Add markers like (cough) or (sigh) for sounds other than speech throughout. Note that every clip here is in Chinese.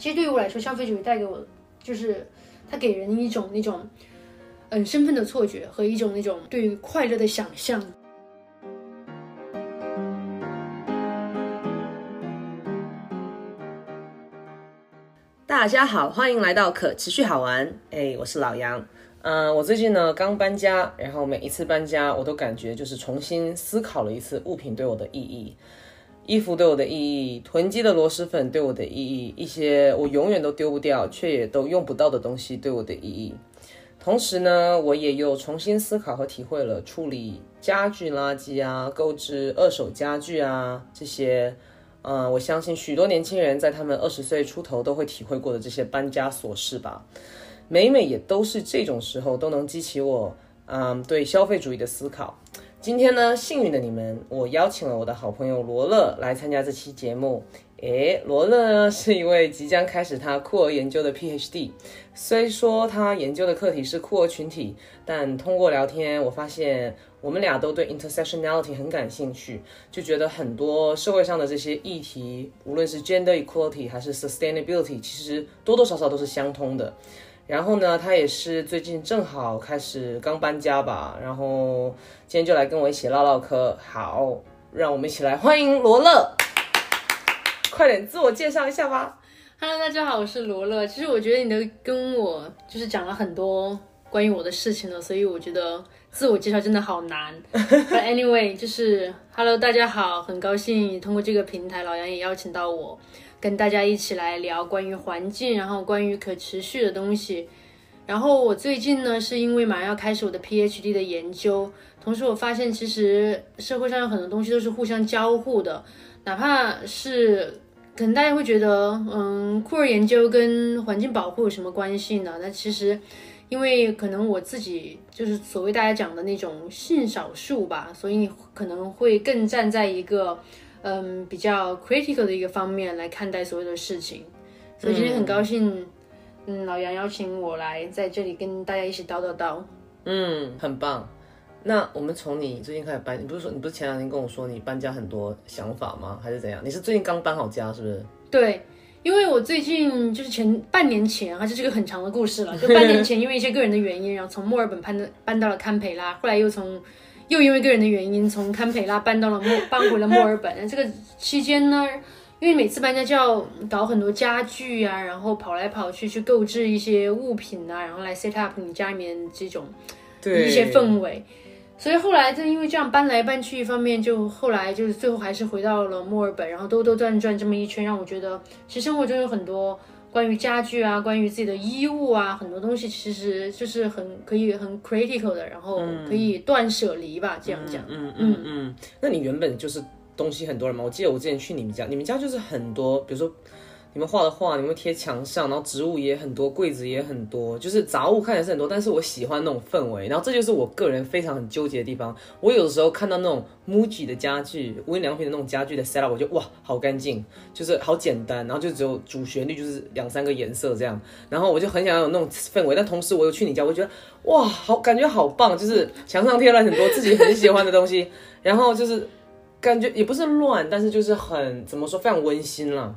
其实对于我来说，消费主义带给我就是它给人一种那种嗯身份的错觉和一种那种对于快乐的想象。大家好，欢迎来到可持续好玩。哎，我是老杨。嗯、我最近呢刚搬家，然后每一次搬家，我都感觉就是重新思考了一次物品对我的意义。衣服对我的意义，囤积的螺蛳粉对我的意义，一些我永远都丢不掉却也都用不到的东西对我的意义。同时呢，我也又重新思考和体会了处理家具垃圾啊、购置二手家具啊这些，嗯、我相信许多年轻人在他们二十岁出头都会体会过的这些搬家琐事吧。每每也都是这种时候，都能激起我，嗯，对消费主义的思考。今天呢，幸运的你们，我邀请了我的好朋友罗乐来参加这期节目。诶，罗乐呢是一位即将开始他酷儿研究的 PhD，虽说他研究的课题是酷儿群体，但通过聊天，我发现我们俩都对 intersectionality 很感兴趣，就觉得很多社会上的这些议题，无论是 gender equality 还是 sustainability，其实多多少少都是相通的。然后呢，他也是最近正好开始刚搬家吧，然后今天就来跟我一起唠唠嗑。好，让我们一起来欢迎罗乐，快点自我介绍一下吧。Hello，大家好，我是罗乐。其实我觉得你都跟我就是讲了很多关于我的事情了，所以我觉得自我介绍真的好难。(laughs) But anyway，就是 Hello，大家好，很高兴通过这个平台，老杨也邀请到我，跟大家一起来聊关于环境，然后关于可持续的东西。然后我最近呢，是因为马上要开始我的 PhD 的研究，同时我发现其实社会上有很多东西都是互相交互的，哪怕是可能大家会觉得，嗯，酷儿研究跟环境保护有什么关系呢？那其实，因为可能我自己就是所谓大家讲的那种性少数吧，所以你可能会更站在一个嗯比较 critical 的一个方面来看待所有的事情。所以今天很高兴，嗯，老杨邀请我来在这里跟大家一起叨叨叨。嗯，很棒。那我们从你最近开始搬，你不是说你不是前两天跟我说你搬家很多想法吗？还是怎样？你是最近刚搬好家是不是？对，因为我最近就是前半年前啊，这是个很长的故事了。就半年前，因为一些个人的原因，然后从墨尔本搬的搬到了堪培拉，后来又从又因为个人的原因从堪培拉搬到了墨搬回了墨尔本。这个期间呢，因为每次搬家就要搞很多家具啊，然后跑来跑去去购置一些物品啊，然后来 set up 你家里面这种对一些氛围。所以后来就因为这样搬来搬去，一方面就后来就是最后还是回到了墨尔本，然后兜兜转转这么一圈，让我觉得其实生活中有很多关于家具啊、关于自己的衣物啊，很多东西其实就是很可以很 critical 的，然后可以断舍离吧，这样讲。嗯嗯嗯。那你原本就是东西很多人吗？我记得我之前去你们家，你们家就是很多，比如说你们画的画，你们贴墙上，然后植物也很多，柜子也很多，就是杂物看起来是很多，但是我喜欢那种氛围，然后这就是我个人非常很纠结的地方。我有的时候看到那种 MUJI 的家具、无印良品的那种家具的 setup，我就哇，好干净，就是好简单，然后就只有主旋律就是两三个颜色这样，然后我就很想要有那种氛围，但同时我又去你家，我觉得哇，好感觉好棒，就是墙上贴了很多自己很喜欢的东西，然后就是感觉也不是乱，但是就是很怎么说，非常温馨了。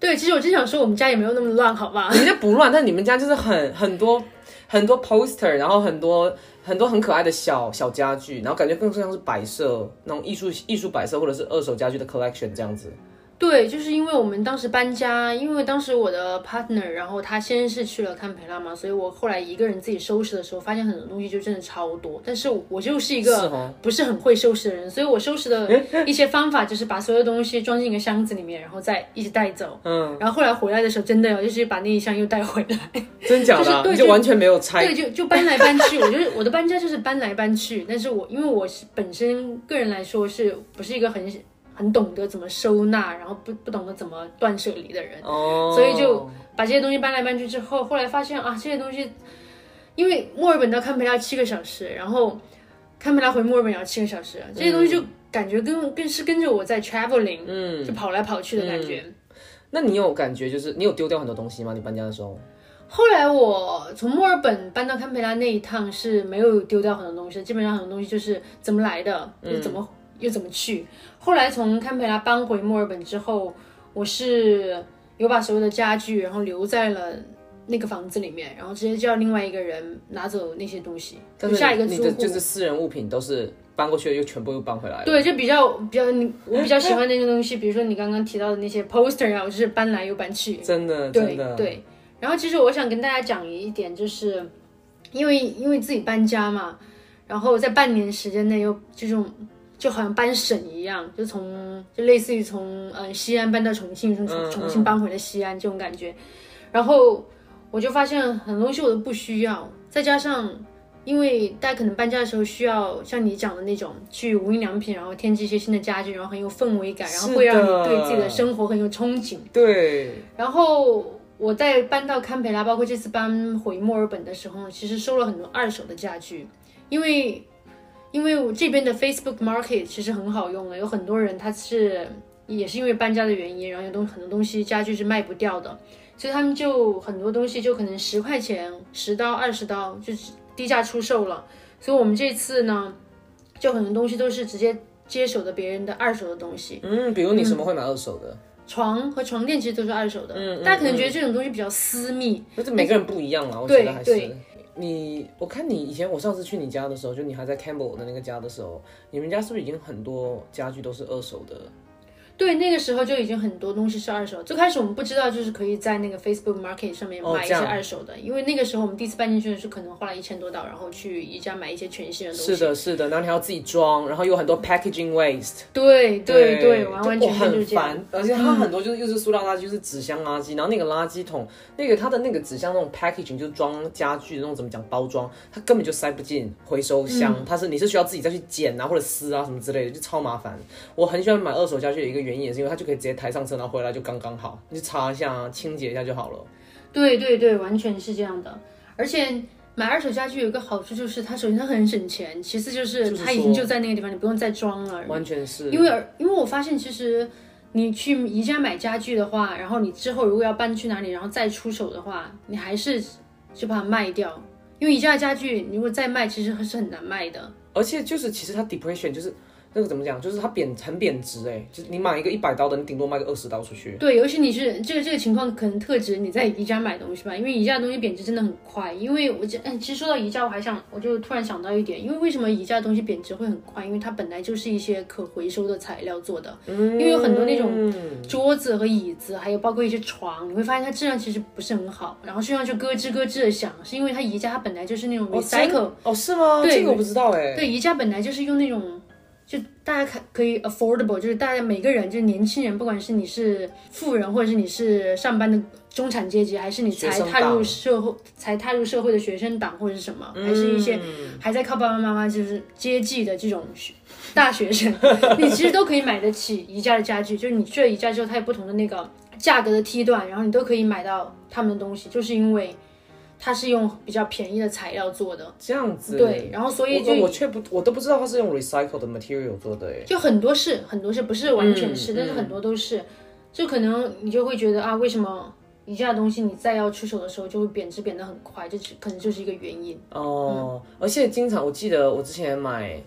对，其实我真想说我们家也没有那么乱，好吧？人家不乱，但你们家就是很很多很多 poster，然后很多很多很可爱的小小家具，然后感觉更像是摆设那种艺术艺术摆设或者是二手家具的 collection 这样子。对，就是因为我们当时搬家，因为当时我的 partner，然后他先是去了堪培拉嘛，所以我后来一个人自己收拾的时候，发现很多东西就真的超多。但是我就是一个哦不是很会收拾的人，所以我收拾的 (laughs) 一些方法就是把所有东西装进一个箱子里面，然后再一直带走。嗯，然后后来回来的时候，真的要就是把那一箱又带回来。(laughs) 真假的啊、就是对就就完全没有拆对，就就搬来搬去，我就是我的搬家就是搬来搬去，但是我因为我是本身个人来说是不是一个很很懂得怎么收纳，然后不不懂得怎么断舍离的人，哦，所以就把这些东西搬来搬去之后，后来发现啊，这些东西，因为墨尔本到堪培拉七个小时，然后堪培拉回墨尔本也要七个小时，这些东西就感觉跟跟是跟着我在 traveling，嗯，就跑来跑去的感觉。那你有感觉就是你有丢掉很多东西吗？你搬家的时候？后来我从墨尔本搬到堪培拉那一趟是没有丢掉很多东西，基本上很多东西就是怎么来的，就是怎么、又怎么去。后来从堪培拉搬回墨尔本之后，我是有把所有的家具然后留在了那个房子里面，然后直接叫另外一个人拿走那些东西，但就是下一个租户。你的就是私人物品都是搬过去了，又全部又搬回来了。对，就比较比较你我比较喜欢那些东西，比如说你刚刚提到的那些 poster 啊，我就是搬来又搬去。真的，对真的，对，然后其实我想跟大家讲一点，就是因为因为自己搬家嘛，然后在半年时间内又这种就好像搬省一样，就从就类似于从嗯西安搬到重庆，从重庆搬回了西安这种感觉，然后我就发现很多东西我都不需要，再加上。因为大家可能搬家的时候需要像你讲的那种去无印良品，然后添置一些新的家具，然后很有氛围感，然后会让你对自己的生活很有憧憬。对，然后我在搬到堪培拉，包括这次搬回墨尔本的时候，其实收了很多二手的家具，因为因为我这边的 Facebook Market 其实很好用的，有很多人他是也是因为搬家的原因，然后有东很多东西家具是卖不掉的，所以他们就很多东西就可能十块钱、十刀、二十刀就是低价出售了。所以我们这次呢，就很多东西都是直接接手的别人的二手的东西。嗯，比如你什么会买二手的？床和床垫其实都是二手的，嗯嗯大家可能觉得这种东西比较私密，就是每个人不一样嘛，我觉得还对是。你，我看你以前我上次去你家的时候，就你还在 Campbell 的那个家的时候，你们家是不是已经很多家具都是二手的？对，那个时候就已经很多东西是二手。最开始我们不知道，就是可以在那个 Facebook Market 上面买一些二手的，因为那个时候我们第一次搬进去的时候，可能花了一千多刀，然后去宜家买一些全新的东西。是的，是的，然后你还要自己装，然后有很多 packaging waste。对对对，完完全全就是很这样。烦，而且它很多就是又是塑料垃圾，又是纸箱垃圾，然后那个垃圾桶，那个它的那个纸箱那种 packaging 就是装家具的那种怎么讲包装，它根本就塞不进回收箱，嗯它是你是需要自己再去捡啊或者撕啊什么之类的，就超麻烦。我很喜欢买二手家具的一个原因也是因为它就可以直接抬上车，然后回来就刚刚好，你就擦一下啊，清洁一下就好了。对对对，完全是这样的。而且买二手家具有一个好处就是，它首先它很省钱，其次就是它已经就在那个地方，你不用再装了。完全是因为因为我发现，其实你去宜家买家具的话，然后你之后如果要搬去哪里，然后再出手的话，你还是就把它卖掉。因为宜家的家具，你如果再卖，其实是很难卖的。而且就是其实它 depreciation 就是那个怎么讲，就是它贬很贬值哎，就是你买一个一百刀的，你顶多卖个二十刀出去。对，尤其你是这个这个情况，可能特指你在宜家买东西吧，因为宜家的东西贬值真的很快。因为我这，哎，其实说到宜家，我还想，我就突然想到一点，因为为什么宜家的东西贬值会很快？因为它本来就是一些可回收的材料做的，因为有很多那种桌子和椅子，还有包括一些床，你会发现它质量其实不是很好，然后睡上去咯吱咯吱的响，是因为它宜家它本来就是那种 recycle，、哦，是吗？对这个我不知道哎。对，宜家本来就是用那种，就大家可可以 affordable，就是大家每个人，就是年轻人，不管是你是富人，或者是你是上班的中产阶级，还是你才踏入社会才踏入社会的学生党或者是什么，还是一些嗯还在靠爸爸妈妈就是接济的这种学大学生，(laughs) 你其实都可以买得起宜家的家具。就是你去了宜家之后，它有不同的那个价格的梯段，然后你都可以买到他们的东西，就是因为它是用比较便宜的材料做的。这样子。对，然后所以就我我却不，我都不知道它是用 recycle 的 material 做的哎。就很多是很多是不是完全是，嗯但是很多都是，就可能你就会觉得啊，为什么宜家的东西你再要出手的时候就会贬值贬得很快，这只可能就是一个原因。哦，而且经常我记得我之前买，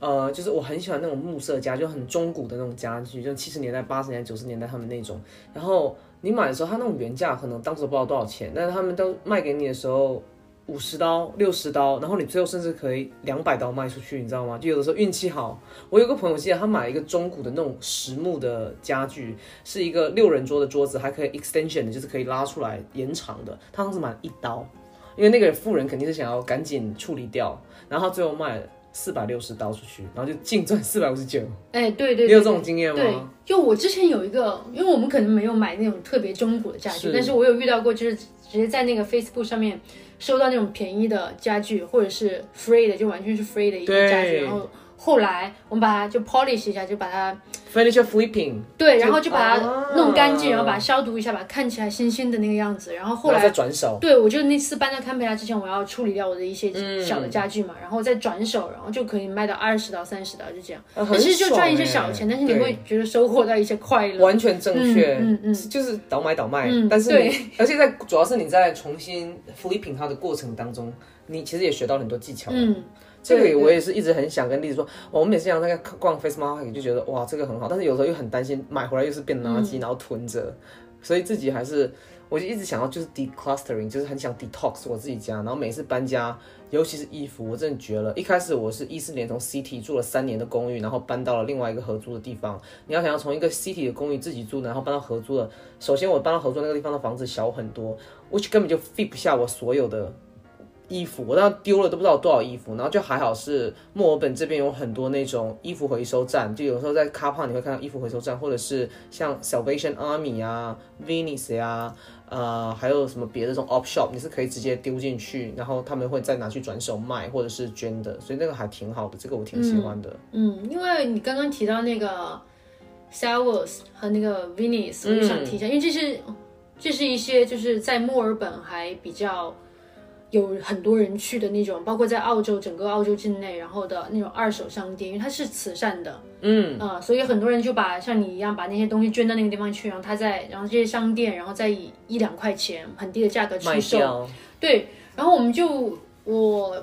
呃，就是我很喜欢那种木色家，就很中古的那种家具，就七十年代、八十年代、九十年代他们那种。然后你买的时候，它那种原价可能当时不知道多少钱，但是他们都卖给你的时候。五十刀、六十刀，然后你最后甚至可以两百刀卖出去，你知道吗？就有的时候运气好。我有个朋友记得他买了一个中古的那种实木的家具，是一个六人桌的桌子，还可以 extension 的，就是可以拉出来延长的。他当时买了一刀，因为那个富人肯定是想要赶紧处理掉，然后最后卖了四百六十刀出去，然后就净赚四百五十九。哎，对对对，你有这种经验吗对？，就我之前有一个，因为我们可能没有买那种特别中古的家具，但是我有遇到过，就是直接在那个 Facebook 上面收到那种便宜的家具，或者是 free 的，就完全是 free 的一个家具，然后后来我们把它就 polish 一下，就把它 Furniture flipping，对，然后就把它啊弄干净，然后把它消毒一下，把它看起来新鲜的那个样子，然后后来后再。转手。对，我就那次搬到堪培拉之前，我要处理掉我的一些嗯小的家具嘛，然后再转手，然后就可以卖到二十到三十刀，就这样。啊其实就赚一些小钱，但是你对会觉得收获到一些快乐。完全正确，嗯嗯嗯就是倒买倒卖，嗯但是对你，而且在主要是你在重新 flipping 它的过程当中，你其实也学到很多技巧。嗯，这个我也是一直很想跟丽子说，我们每次这样在逛 Face Market 就觉得哇这个很好，但是有时候又很担心买回来又是变垃圾，然后囤着。所以自己还是我就一直想要就是 declustering，就是很想 detox 我自己家，然后每次搬家，尤其是衣服，我真的绝了。一开始我是一四年从 City 住了三年的公寓，然后搬到了另外一个合租的地方。你要想要从一个 City 的公寓自己住，然后搬到合租的，首先我搬到合租那个地方的房子小很多，which 根本就 fit 不下我所有的。衣服我当时丢了都不知道有多少衣服，然后就还好是墨尔本这边有很多那种衣服回收站，就有时候在 car park 你会看到衣服回收站，或者是像 Salvation Army 啊、Venice 呀、呃，还有什么别的这种 op shop，你是可以直接丢进去，然后他们会再拿去转手卖或者是捐的，所以那个还挺好的，这个我挺喜欢的。嗯，因为你刚刚提到那个 Salvos 和那个 Venice，我就想提一下，因为这是这是一些就是在墨尔本还比较。有很多人去的那种，包括在澳洲整个澳洲境内，然后的那种二手商店，因为它是慈善的，嗯。啊，所以很多人就把像你一样把那些东西捐到那个地方去，然后他再，然后这些商店，然后再以一两块钱很低的价格出售，对，然后我们就我，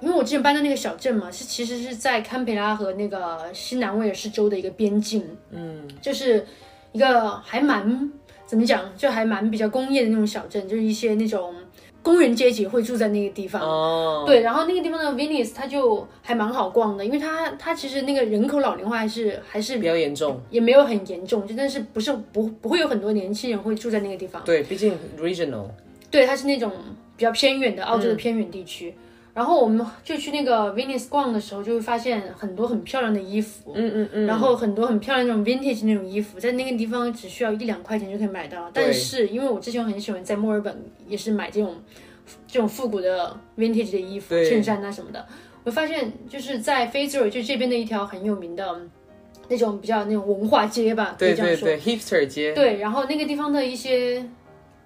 因为我之前搬到那个小镇嘛，是其实是在堪培拉和那个新南威尔士州的一个边境，嗯，就是一个还蛮怎么讲，就还蛮比较工业的那种小镇，就是一些那种。工人阶级会住在那个地方，对，然后那个地方的 Venice 它就还蛮好逛的，因为它它其实那个人口老龄化还是还是比较严重，也没有很严重，就但是不是不不会有很多年轻人会住在那个地方，对，毕竟 regional，对，它是那种比较偏远的澳洲的偏远地区。然后我们就去那个 Venice 逛的时候，就会发现很多很漂亮的衣服，嗯嗯嗯，然后很多很漂亮那种 vintage 那种衣服，在那个地方只需要一两块钱就可以买到。但是因为我之前很喜欢在墨尔本也是买这种这种复古的 vintage 的衣服、衬衫啊什么的，我发现就是在 e r 就这边的一条很有名的那种比较那种文化街吧，可以这样说，hipster 街。对，然后那个地方的一些。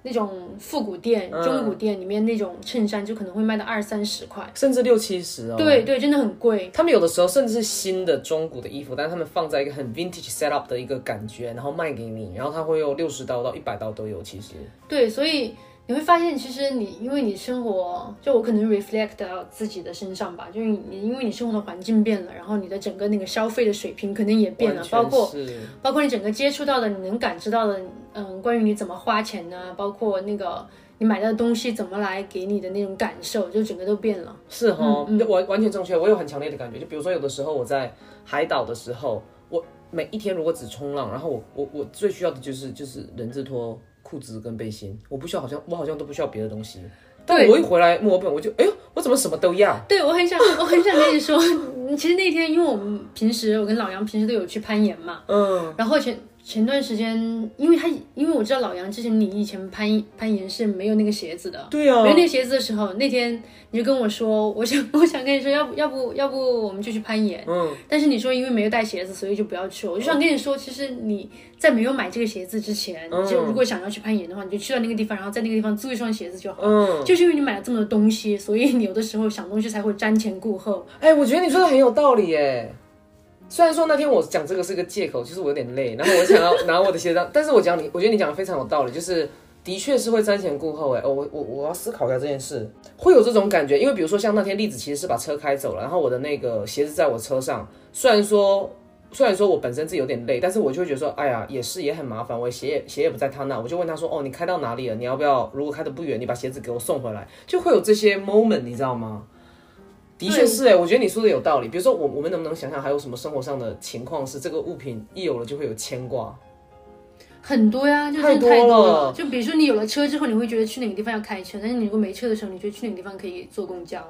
那种复古店、中古店里面那种衬衫就可能会卖到二三十块，甚至六七十哦。对对，真的很贵。他们有的时候甚至是新的中古的衣服，但是他们放在一个很 vintage set up 的一个感觉，然后卖给你，然后他会用六十刀到一百刀都有。其实对，所以。你会发现，其实你因为你生活，就我可能 reflect 到自己的身上吧，就是你因为你生活的环境变了，然后你的整个那个消费的水平可能也变了，包括包括你整个接触到的，你能感知到的，嗯，关于你怎么花钱呢？包括那个你买到的东西怎么来给你的那种感受，就整个都变了。是哈，完完全正确，我有很强烈的感觉。就比如说有的时候我在海岛的时候，我每一天如果只冲浪，然后我我我最需要的就是就是人字拖。裤子跟背心，我不需要，好像我好像都不需要别的东西。但我一回来墨尔本，我就哎呦，我怎么什么都要？对我很想，我很想跟你说，(laughs) 其实那天因为我们平时我跟老杨平时都有去攀岩嘛，嗯，然后前前段时间，因为他因为我知道老杨之前你以前攀攀岩是没有那个鞋子的，对啊，没有那个鞋子的时候，那天你就跟我说，我想 (laughs) 我想跟你说，要不要不要不我们就去攀岩，嗯，但是你说因为没有带鞋子，所以就不要去。我就想跟你说，其实你在没有买这个鞋子之前，就如果想要去攀岩的话，你就去到那个地方，然后在那个地方租一双鞋子就好。嗯，就是因为你买了这么多东西，所以你有的时候想东西才会瞻前顾后。哎，我觉得你说的很有道理耶。虽然说那天我讲这个是个借口，就是我有点累，然后我想要 (laughs) 拿我的鞋子，但是我讲你，我觉得你讲的非常有道理，就是的确是会瞻前顾后哎，我我我要思考一下这件事，会有这种感觉，因为比如说像那天栗子其实是把车开走了，然后我的那个鞋子在我车上，虽然说虽然说我本身自己有点累，但是我就会觉得说，哎呀，也是也很麻烦，我鞋也鞋也不在他那，我就问他说，哦，你开到哪里了？你要不要？如果开的不远，你把鞋子给我送回来，就会有这些 moment，你知道吗？的确是哎，我觉得你说的有道理。比如说，我我们能不能想想还有什么生活上的情况是这个物品一有了就会有牵挂？很多呀，就太多了。就比如说你有了车之后，你会觉得去哪个地方要开车，但是你如果没车的时候，你觉得去哪个地方可以坐公交？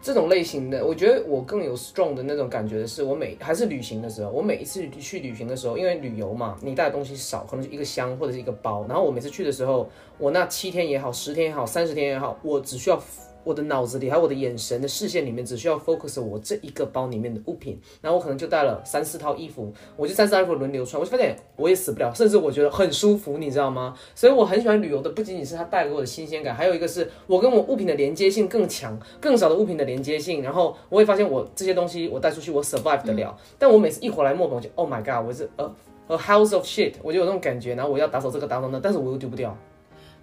这种类型的，我觉得我更有 strong 的那种感觉的是，我每还是旅行的时候，我每一次去旅行的时候，因为旅游嘛，你带的东西少，可能就一个箱或者是一个包，然后我每次去的时候，我那七天也好，十天也好，三十天也好，我只需要。我的脑子里还有我的眼神的视线里面，只需要 focus 我这一个包里面的物品，然后我可能就带了三四套衣服，我就三四套衣服轮流穿，我就发现我也死不了，甚至我觉得很舒服，你知道吗？所以我很喜欢旅游的，不仅仅是它带给我的新鲜感，还有一个是我跟我物品的连接性更强，更少的物品的连接性，然后我会发现我这些东西我带出去我 survive 得了，但我每次一回来墨本，我就 oh my god，我是 a a house of shit，我就有那种感觉，然后我要打扫这个打扫那，但是我又丢不掉。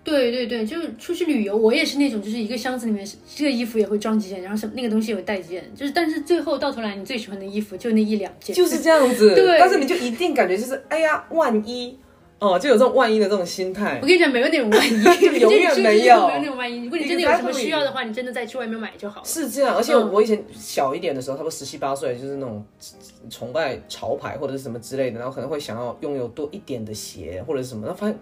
对对对，就是出去旅游，我也是那种，就是一个箱子里面，这个衣服也会装几件，然后什那个东西也会带几件，就是，但是最后到头来，你最喜欢的衣服就那一两件，就是这样子。对，但是你就一定感觉就是，哎呀，万一。哦，就有这种万一的这种心态 (laughs) 我。跟你讲，没有那种万一，(laughs) 永远 (laughs) 没有没有那种万一。如果你真的有什么需要的话，你真的再去外面买就好了。是这样，而且我以前小一点的时候，差不多十七八岁，就是那种崇拜潮牌或者是什么之类的，然后可能会想要拥有多一点的鞋或者是什么，然后发现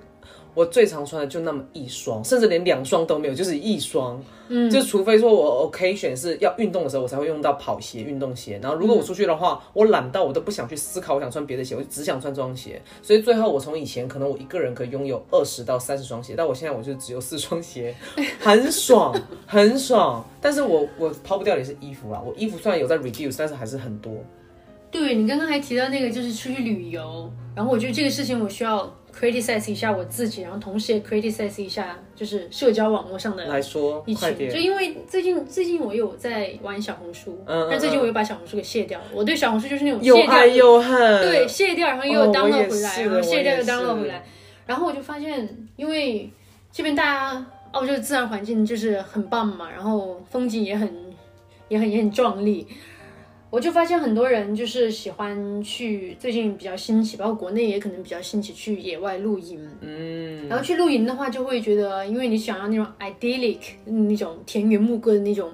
我最常穿的就那么一双，甚至连两双都没有，就是一双。嗯，就除非说我 occasion 是要运动的时候，我才会用到跑鞋、运动鞋。然后如果我出去的话，我懒到我都不想去思考，我想穿别的鞋，我就只想穿这双鞋。所以最后我从以前可能我一个人可以拥有二十到三十双鞋，但我现在我就只有四双鞋，(laughs) 很爽，很爽。但是我我抛不掉的也是衣服啦，我衣服虽然有在 reduce，但是还是很多。对你刚刚还提到那个，就是出去旅游，然后我觉得这个事情我需要 criticize 一下我自己，然后同时也 criticize 一下就是社交网络上的来说一，快群，就，因为最近最近我有在玩小红书，嗯嗯但最近我又把小红书给卸掉了。我对小红书就是那种又卸掉爱又恨。对，卸掉，然后又哦我 download 回来，是然后卸掉又我也 download 回来，然后我就发现，因为这边大家澳洲的自然环境就是很棒嘛，然后风景也很也很也很壮丽。我就发现很多人就是喜欢去，最近比较兴起，包括国内也可能比较兴起去野外露营。嗯，然后去露营的话，就会觉得，因为你想要那种 idyllic 那种田园牧歌的那种、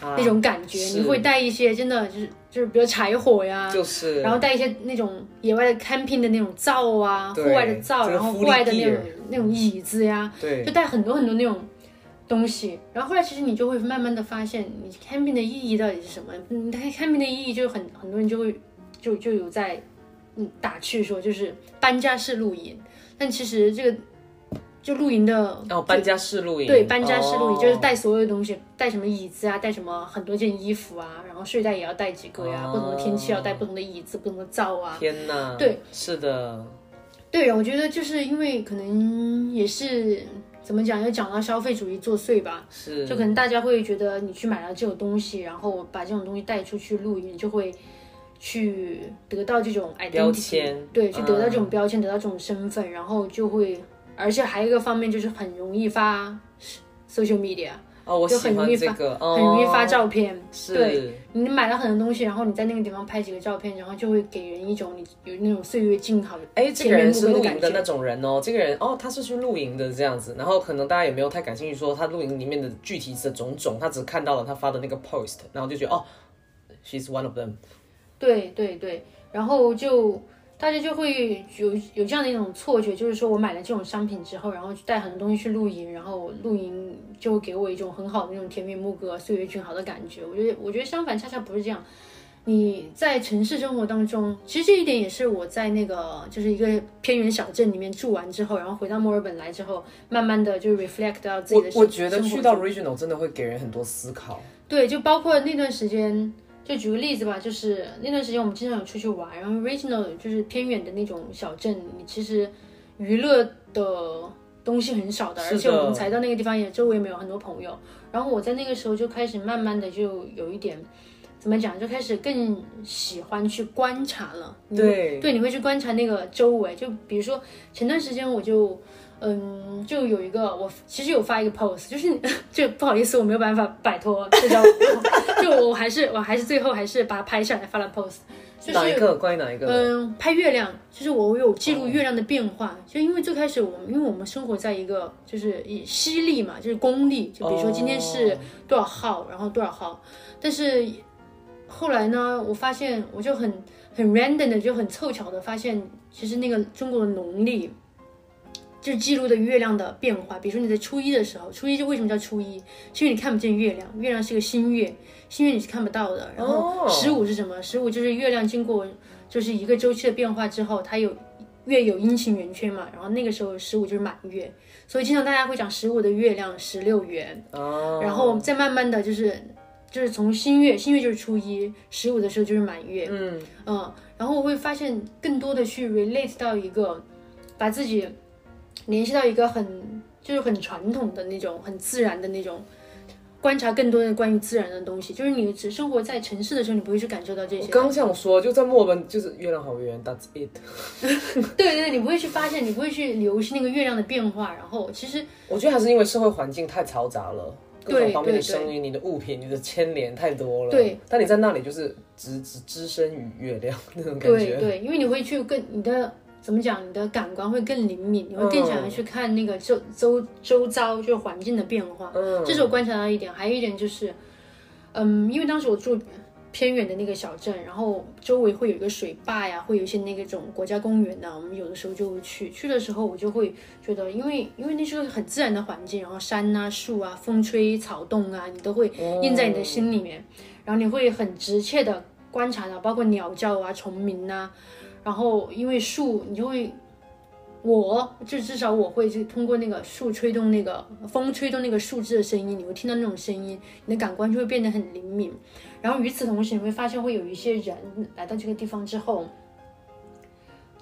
啊那种感觉，你会带一些真的就是就是比如柴火呀，就是，然后带一些那种野外的 camping 的那种灶啊，户外的灶，然后户外的那种那种椅子呀，对就带很多很多那种东西。然后后来其实你就会慢慢的发现，你 camping 的意义到底是什么？嗯，它 camping 的意义就很很多人就会就就有在嗯打趣说，就是搬家式露营。但其实这个就露营的哦，搬家式露营，对，搬家式露营、哦就是带所有的东西，带什么椅子啊，带什么很多件衣服啊，然后睡袋也要带几个呀，哦不同的天气要带不同的椅子、不同的灶啊。天哪，对，是的，对，我觉得就是因为可能也是怎么讲，又讲到消费主义作祟吧，是。就可能大家会觉得你去买了这种东西，然后把这种东西带出去露营，就会去得到这种 identity，标签嗯对，去得到这种标签，得到这种身份，然后就会，而且还有一个方面就是很容易发 social media，哦，我就喜欢很容易发这个，哦很容易发照片。是对你买了很多东西，然后你在那个地方拍几个照片，然后就会给人一种你有那种岁月静好的哎，这个人是。露营的那种人哦，这个人哦，他是去露营的这样子，然后可能大家也没有太感兴趣，说他露营里面的具体的种种，他只看到了他发的那个 post，然后就觉得哦，she's one of them，对对对，然后就大家就会有有这样的一种错觉，就是说我买了这种商品之后，然后带很多东西去露营，然后露营就会给我一种很好的那种田园牧歌、岁月静好的感觉。我觉得，我觉得相反，恰恰不是这样。你在城市生活当中，其实这一点也是我在那个就是一个偏远小镇里面住完之后，然后回到墨尔本来之后，慢慢的就 reflect 到自己的生我我觉得去到 regional 真的会给人很多思考，对，就包括那段时间，就举个例子吧，就是那段时间我们经常有出去玩，然后 regional 就是偏远的那种小镇，你其实娱乐的东西很少的，而且我们才到那个地方也周围没有很多朋友，然后我在那个时候就开始慢慢的就有一点。怎么讲？就开始更喜欢去观察了。对对，你会去观察那个周围。就比如说前段时间我就，嗯，就有一个我其实有发一个 post，就是 (laughs) 就不好意思，我没有办法摆脱社交，(laughs) 就我还是我还是最后还是把它拍下来发了 post，就是。哪一个关于哪一个？嗯，拍月亮，就是我有记录月亮的变化。就因为最开始我们，因为我们生活在一个就是以西历嘛，就是公历，就比如说今天是哦多少号，然后多少号。但是后来呢，我发现我就很很 random 的，就很凑巧的发现，其实那个中国的农历。就记录的月亮的变化，比如说你在初一的时候，初一就为什么叫初一？是因为你看不见月亮，月亮是个新月，新月你是看不到的。然后哦十五是什么？十五就是月亮经过就是一个周期的变化之后，它有月有阴晴圆缺嘛，然后那个时候十五就是满月，所以经常大家会讲十五的月亮十六圆，哦，然后再慢慢的就是就是从新月，新月就是初一，十五的时候就是满月，嗯，嗯，然后我会发现更多的去 relate 到一个，把自己联系到一个很就是很传统的那种很自然的那种。观察更多的关于自然的东西，就是你只生活在城市的时候，你不会去感受到这些。我刚想说，就在墨尔本，就是月亮好圆，That's it。(laughs) 对对对，你不会去发现，你不会去留心那个月亮的变化。然后其实我觉得还是因为社会环境太嘈杂了，各种方面的声音、你的物品、你的牵连太多了。对，但你在那里就是只只置身于月亮那种感觉。对对，因为你会去更你的怎么讲，你的感官会更灵敏，你会更想要去看那个周周周遭就是环境的变化。嗯，这是我观察到一点，还有一点就是，嗯，因为当时我住偏远的那个小镇，然后周围会有一个水坝呀，会有一些那个种国家公园呐，我们有的时候就会去。去的时候我就会觉得，因为因为那是个很自然的环境，然后山啊、树啊、风吹草动啊，你都会印在你的心里面，然后你会很直切的观察到，包括鸟叫啊、虫鸣呐、然后因为树，你就会。我就至少我会去通过那个树吹动那个风吹动那个树枝的声音，你会听到那种声音，你的感官就会变得很灵敏。然后与此同时，你会发现会有一些人来到这个地方之后，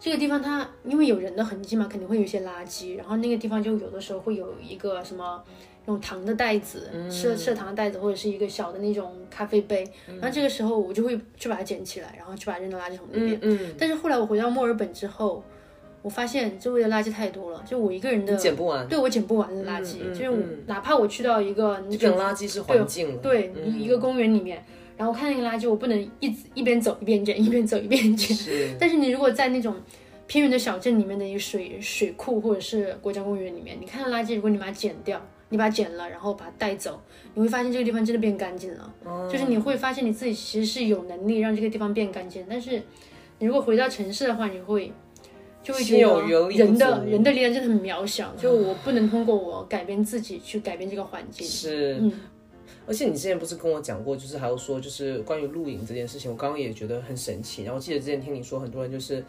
这个地方它因为有人的痕迹嘛，肯定会有一些垃圾。然后那个地方就有的时候会有一个什么那种糖的袋子，设设糖的袋子，或者是一个小的那种咖啡杯。然后这个时候我就会去把它捡起来，然后去把它扔到垃圾桶里面。嗯，但是后来我回到墨尔本之后，我发现周围的垃圾太多了，就我一个人的捡不完，对我捡不完的垃圾，嗯嗯就是我哪怕我去到一个这种垃圾是环境了。对一一个公园里面，然后看那个垃圾，我不能一直一边走一边捡，一边走一边捡。(laughs) 但是你如果在那种偏远的小镇里面的一个水水库或者是国家公园里面，你看到垃圾，如果你把它捡掉，你把它捡了，然后把它带走，你会发现这个地方真的变干净了。哦就是你会发现你自己其实是有能力让这个地方变干净，但是你如果回到城市的话，你会。就会觉得人的人的力量真的很渺小，就我不能通过我改变自己去改变这个环境。是，嗯而且你之前不是跟我讲过，就是还有说，就是关于露营这件事情，我刚刚也觉得很神奇。然后记得之前听你说，很多人就是，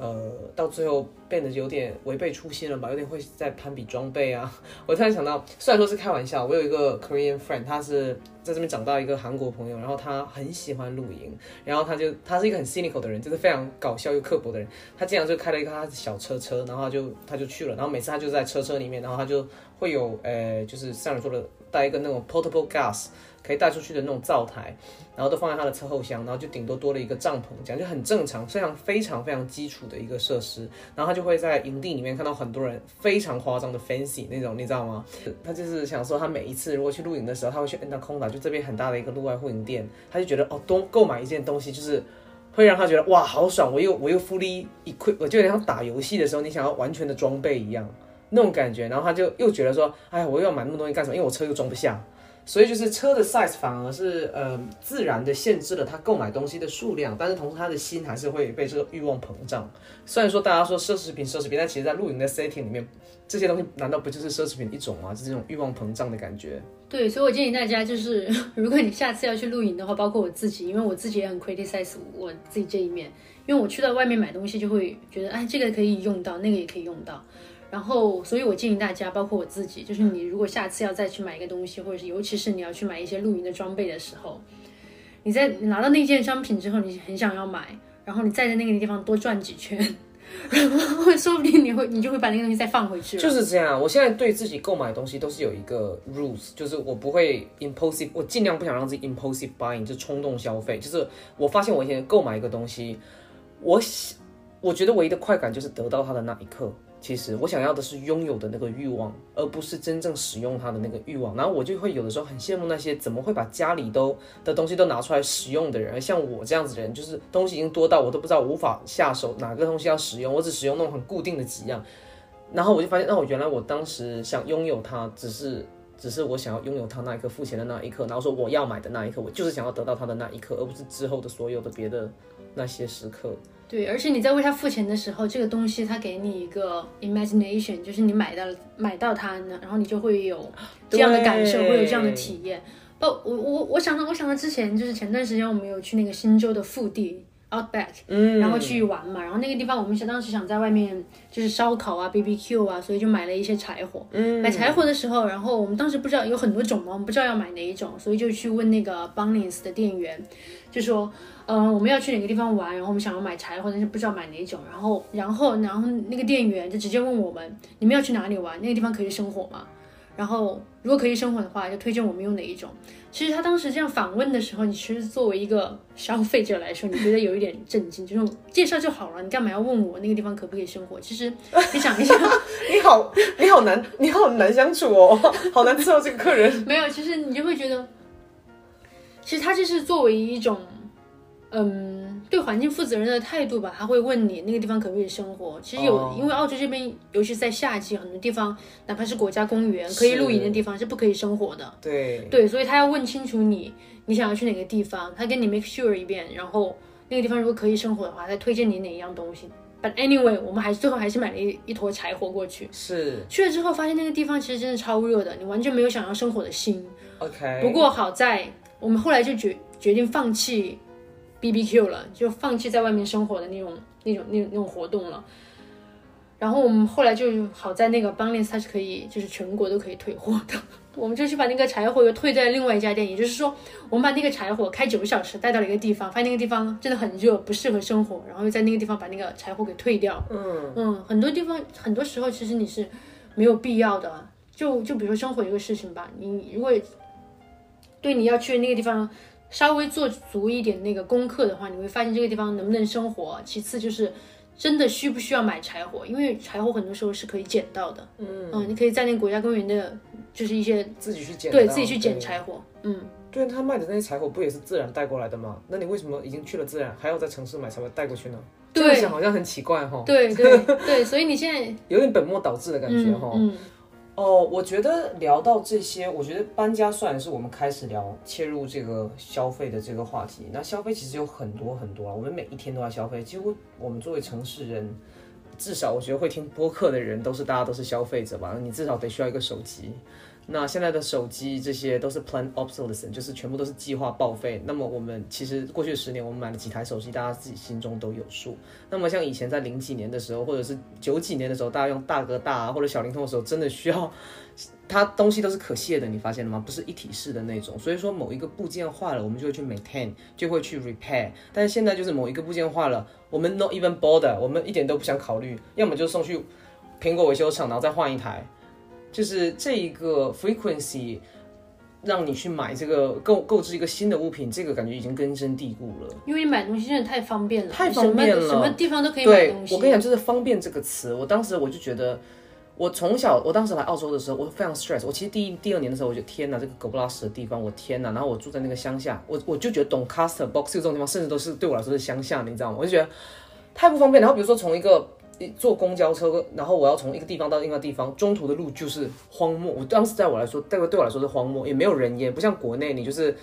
呃，到最后变得有点违背初心了吧，有点会在攀比装备啊。(laughs) 我突然想到，虽然说是开玩笑，我有一个 Korean friend，他是在这边长大一个韩国朋友，然后他很喜欢露营，然后他就他是一个很 cynical 的人，就是非常搞笑又刻薄的人。他经常就开了一个他的小车车，然后他就他就去了，然后每次他就在车车里面，然后他就会有呃，就是像你说的带一个那种 portable gas 可以带出去的那种灶台，然后都放在他的车后箱，然后就顶多多了一个帐篷，这样就很正常，非常非常非常基础的一个设施。然后他就会在营地里面看到很多人非常夸张的 fancy 那种，你知道吗？(laughs) 他就是想说，他每一次如果去露营的时候，他会去 Enda k o n d a 就这边很大的一个露外露营店，他就觉得哦，多购买一件东西就是。会让他觉得哇好爽，我又我又 fully equip，我就有点像打游戏的时候你想要完全的装备一样那种感觉，然后他就又觉得说，哎，我又要买那么多东西干什么？因为我车又装不下，所以就是车的 size 反而是呃自然的限制了他购买东西的数量，但是同时他的心还是会被这个欲望膨胀。虽然说大家说奢侈品奢侈品，但其实在露营的 setting 里面，这些东西难道不就是奢侈品一种吗？就是这种欲望膨胀的感觉。对，所以我建议大家就是，如果你下次要去露营的话，包括我自己，因为我自己也很 criticize 我自己这一面，因为我去到外面买东西就会觉得，哎，这个可以用到，那个也可以用到。然后，所以我建议大家，包括我自己，就是你如果下次要再去买一个东西，或者是尤其是你要去买一些露营的装备的时候，你在拿到那件商品之后，你很想要买，然后你再在那个地方多转几圈，然后 (laughs) 说不定你会你就会把那个东西再放回去。就是这样，我现在对自己购买的东西都是有一个 rules，就是我不会 impulsive，我尽量不想让自己 impulsive buying，就冲动消费。就是我发现我以前购买一个东西，我喜我觉得唯一的快感就是得到它的那一刻。其实我想要的是拥有的那个欲望，而不是真正使用它的那个欲望。然后我就会有的时候很羡慕那些怎么会把家里都的东西都拿出来使用的人。而像我这样子的人，就是东西已经多到我都不知道无法下手哪个东西要使用，我只使用那种很固定的几样。然后我就发现，那我原来我当时想拥有它，只是只是我想要拥有它那一刻，付钱的那一刻，然后说我要买的那一刻，我就是想要得到它的那一刻，而不是之后的所有的别的那些时刻。对，而且你在为他付钱的时候，这个东西他给你一个 imagination，就是你买到了买到它呢，然后你就会有这样的感受，会有这样的体验。不，我我我想到我想到之前就是前段时间我们有去那个新州的腹地 Outback，嗯，然后去玩嘛，然后那个地方我们想当时想在外面就是烧烤啊、BBQ 啊，所以就买了一些柴火。嗯，买柴火的时候，然后我们当时不知道有很多种嘛，我们不知道要买哪一种，所以就去问那个 Bunnings 的店员，就说，嗯、我们要去哪个地方玩，然后我们想要买柴或者是不知道买哪种，然后，然后，然后那个店员就直接问我们，你们要去哪里玩？那个地方可以生火吗？然后如果可以生火的话，就推荐我们用哪一种。其实他当时这样反问的时候，你其实作为一个消费者来说，你觉得有一点震惊，就是介绍就好了，你干嘛要问我那个地方可不可以生火？其实你想一想，(laughs) 你好，你好难，你好难相处哦，好难伺候这个客人。(laughs) 没有，其实你就会觉得，其实他这是作为一种，嗯，对环境负责任的态度吧，他会问你那个地方可不可以生活。其实有，哦因为澳洲这边，尤其是在夏季，很多地方哪怕是国家公园可以露营的地方是不可以生活的。对，对，所以他要问清楚你你想要去哪个地方，他跟你 make sure 一遍，然后那个地方如果可以生活的话，再推荐你哪一样东西。But anyway，我们还是最后还是买了一一坨柴火过去。是去了之后发现那个地方其实真的超热的，你完全没有想要生火的心。OK。不过好在我们后来就决决定放弃 BBQ 了，就放弃在外面生活的那种那种那种那种活动了。然后我们后来就好在那个 b u n l e s 它是可以就是全国都可以退货的，我们就去把那个柴火又退在另外一家店，也就是说我们把那个柴火开九个小时带到了一个地方，发现那个地方真的很热，不适合生活，然后又在那个地方把那个柴火给退掉。嗯嗯，很多地方很多时候其实你是没有必要的。就就比如说生活一个事情吧，你如果对你要去的那个地方稍微做足一点那个功课的话，你会发现这个地方能不能生活。其次就是真的需不需要买柴火，因为柴火很多时候是可以捡到的。嗯嗯你可以在那个国家公园的，就是一些自己去捡，对自己去捡。柴火。嗯，对他卖的那些柴火不也是自然带过来的吗？那你为什么已经去了自然，还要在城市买柴火带过去呢？对想好像很奇怪哈，对对对，所以你现在 (laughs) 有点本末倒置的感觉哈。嗯哦，我觉得聊到这些，我觉得搬家算是我们开始聊切入这个消费的这个话题，那消费其实有很多很多啊，我们每一天都在消费，几乎我们作为城市人，至少我觉得会听播客的人都是大家都是消费者吧，你至少得需要一个手机。那现在的手机这些都是 plan obsolescence，就是全部都是计划报废。那么我们其实过去十年，我们买了几台手机，大家自己心中都有数。那么像以前在零几年的时候，或者是九几年的时候，大家用大哥大啊或者小灵通的时候，真的需要它东西都是可卸的，你发现了吗？不是一体式的那种。所以说某一个部件坏了，我们就会去 maintain，就会去 repair。但是现在就是某一个部件坏了，我们 not even bother，我们一点都不想考虑，要么就送去苹果维修厂，然后再换一台。就是这一个 frequency 让你去买这个购购置一个新的物品，这个感觉已经根深蒂固了。因为你买东西真的太方便了，太方便了什么地方都可以买对东西。我跟你讲，就是方便这个词，我当时我就觉得。我从小，我当时来澳洲的时候，我非常 stress。我其实第一、第二年的时候，我就天哪，这个狗不拉屎的地方，我天哪！然后我住在那个乡下，我我就觉得 Doncaster、Box Hill 这种地方，甚至都是对我来说是乡下，你知道吗？我就觉得太不方便。然后比如说从一个坐公交车，然后我要从一个地方到另外地方，中途的路就是荒漠。我当时在我来说，对对我来说是荒漠，也没有人烟，不像国内你就是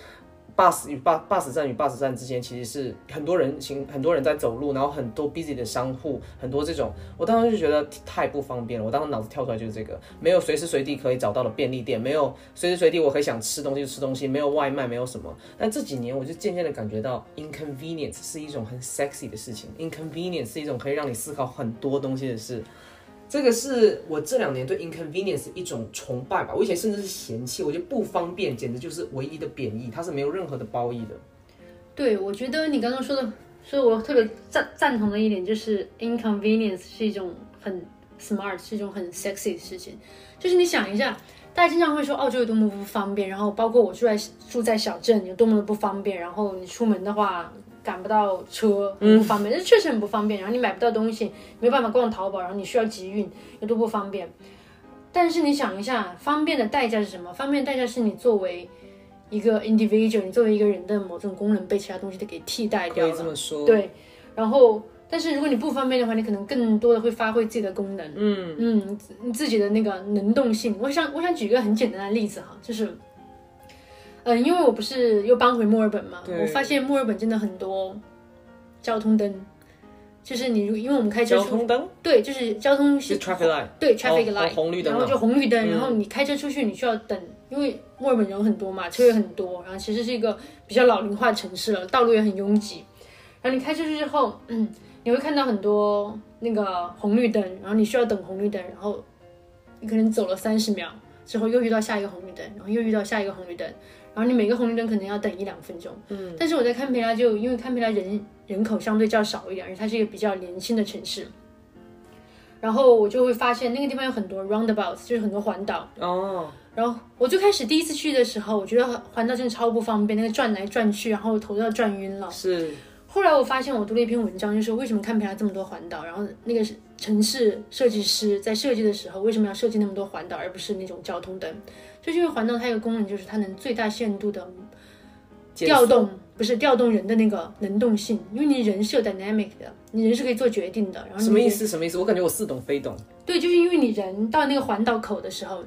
bus 与 bus bus 站与 bus 站之间其实是很多人行，很多人在走路，然后很多 busy 的商户，很多这种，我当时就觉得太不方便了。我当时脑子跳出来就是这个，没有随时随地可以找到的便利店，没有随时随地我可以想吃东西就吃东西，没有外卖，没有什么。但这几年我就渐渐的感觉到 inconvenience 是一种很 sexy 的事情，inconvenience 是一种可以让你思考很多东西的事。这个是我这两年对 inconvenience 一种崇拜吧，我以前甚至是嫌弃，我觉得不方便简直就是唯一的贬义，它是没有任何的褒义的。对，我觉得你刚刚说的，所以我特别赞赞同的一点就是 inconvenience 是一种很 smart，是一种很 sexy 的事情。就是你想一下，大家经常会说澳洲有多么不方便，然后包括我住在住在小镇有多么的不方便，然后你出门的话赶不到车，很不方便，这、确实很不方便。然后你买不到东西，没有办法逛淘宝，然后你需要集运，有多不方便。但是你想一下，方便的代价是什么？方便的代价是你作为一个 individual，你作为一个人的某种功能被其他东西都给替代掉可以这了。么说，对，然后但是如果你不方便的话，你可能更多的会发挥自己的功能。嗯嗯，你自己的那个能动性。我想我想举一个很简单的例子哈，就是。嗯，因为我不是又搬回墨尔本嘛，我发现墨尔本真的很多交通灯，就是你因为我们开车出交通灯？对，就是交通是 traffic light，对 traffic 哦 light，、红绿灯啊。然后就红绿灯，然后你开车出去，你需要等，因为墨尔本人很多嘛，车也很多，然后其实是一个比较老龄化的城市了，道路也很拥挤。然后你开车出去之后，嗯，你会看到很多那个红绿灯，然后你需要等红绿灯，然后你可能走了三十秒之后又遇到下一个红绿灯，然后又遇到下一个红绿灯，然后你每个红绿灯可能要等一两分钟。嗯，但是我在堪培拉就因为堪培拉人人口相对较少一点，而且它是一个比较年轻的城市。然后我就会发现那个地方有很多 roundabouts，就是很多环岛。哦，然后我最开始第一次去的时候，我觉得环岛真的超不方便，那个转来转去，然后头都要转晕了。是后来我发现，我读了一篇文章，就是为什么堪培拉这么多环岛，然后那个城市设计师在设计的时候为什么要设计那么多环岛，而不是那种交通灯？就是因为环岛它有个功能，就是它能最大限度的调动不是调动人的那个能动性，因为你人是有 dynamic 的，你人是可以做决定的。然后什么意思？什么意思？我感觉我似懂非懂。对，就是因为你人到那个环岛口的时候，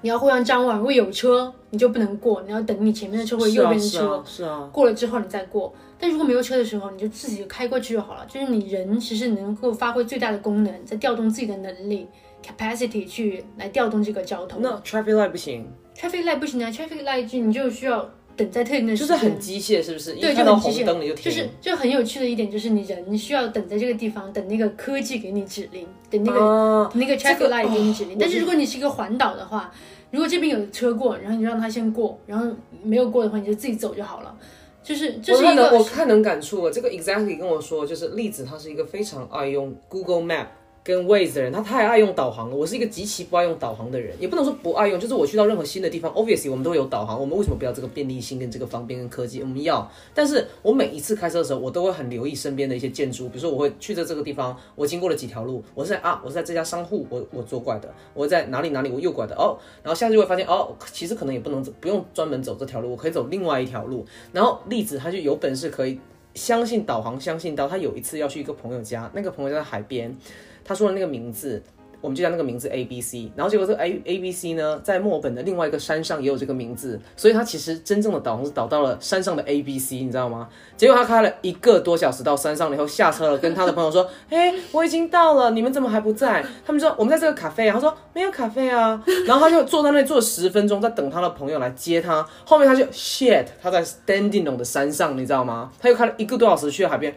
你要互相张望，如果有车你就不能过，你要等你前面的车或者右边的车、啊，是啊。过了之后你再过。但如果没有车的时候，你就自己开过去就好了。就是你人其实能够发挥最大的功能，在调动自己的能力 capacity 去来调动这个交通。那 traffic light 不行，traffic light 不行啊，traffic light 就你就需要等在特定的时间，就是很机械，是不是？对，就很机械，红灯你就是就很有趣的一点就是你人需要等在这个地方，等那个科技给你指令，等那个、啊，那个 traffic light 给你指令。哦但是如果你是一个环岛的话，如果这边有车过，然后你让他先过，然后没有过的话，你就自己走就好了。就是这是一个能我看能感触了。这个 exactly 跟我说，就是例子它是一个非常爱用 Google Map 跟 Waze 的人，他太爱用导航了。我是一个极其不爱用导航的人，也不能说不爱用，就是我去到任何新的地方，obviously 我们都有导航，我们为什么不要这个便利性跟这个方便跟科技？我们要，但是我每一次开车的时候，我都会很留意身边的一些建筑，比如说我会去这这个地方，我经过了几条路，我是在啊，我是在这家商户，我我左拐的，我在哪里哪里我右拐的哦，然后下次就会发现哦，其实可能也不能走，不用专门走这条路，我可以走另外一条路。然后栗子他就有本事可以相信导航，相信到他有一次要去一个朋友家，那个朋友在海边，他说的那个名字。我们就叫那个名字 A B C，然后结果这个 A A B C 呢，在墨尔本的另外一个山上也有这个名字，所以他其实真正的导航是导到了山上的 A B C，你知道吗？结果他开了一个多小时到山上了以后下车了，跟他的朋友说：“嘿，(laughs) 我已经到了，你们怎么还不在？”他们说：“我们在这个咖啡啊。”他说：“没有咖啡啊。(laughs) ”然后他就坐在那里坐了十分钟，在等他的朋友来接他。后面他就 shit，他在 standing on 的山上，你知道吗？他又开了一个多小时去了海边。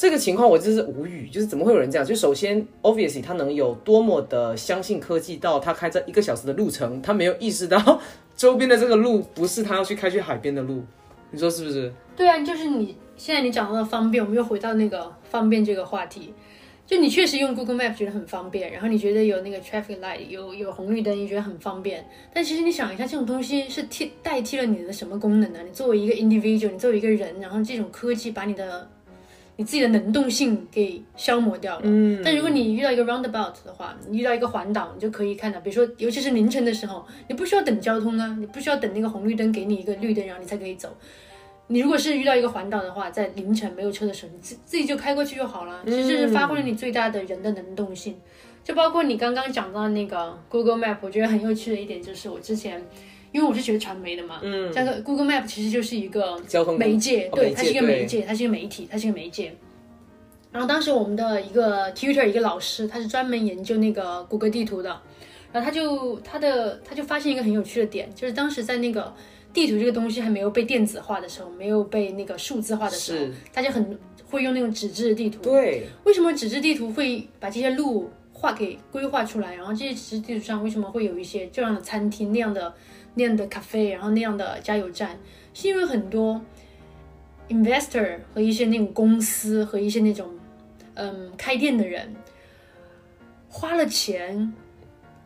这个情况我真是无语，就是怎么会有人这样？就首先，obviously 他能有多么的相信科技，到他开这一个小时的路程，他没有意识到周边的这个路不是他要去开去海边的路，你说是不是？对啊，就是你现在你讲到的方便，我们又回到那个方便这个话题。就你确实用 Google Map 觉得很方便，然后你觉得有那个 traffic light 有有红绿灯，你觉得很方便。但其实你想一下，这种东西是替代替了你的什么功能呢？你作为一个 individual，你作为一个人，然后这种科技把你的你自己的能动性给消磨掉了。嗯。但如果你遇到一个 roundabout 的话，你遇到一个环岛，你就可以看到，比如说，尤其是凌晨的时候，你不需要等交通啊，你不需要等那个红绿灯给你一个绿灯，然后你才可以走。你如果是遇到一个环岛的话，在凌晨没有车的时候，你自自己就开过去就好了。其实是发挥了你最大的人的能动性。就包括你刚刚讲到那个 Google Map，我觉得很有趣的一点就是，我之前因为我是学传媒的嘛，嗯，像个 Google Map 其实就是一个交通媒介，对，它是一个媒介，它是一个媒体，它是一个媒介。然后当时我们的一个 tutor 一个老师，他是专门研究那个谷歌地图的，然后他就他的他就发现一个很有趣的点，就是当时在那个地图这个东西还没有被电子化的时候，没有被那个数字化的时候是，大家很会用那种纸质地图。对，为什么纸质地图会把这些路画给规划出来？然后这些纸质地图上为什么会有一些这样的餐厅、那样的那样的咖啡，然后那样的加油站？是因为很多 investor 和一些那种公司和一些那种嗯开店的人花了钱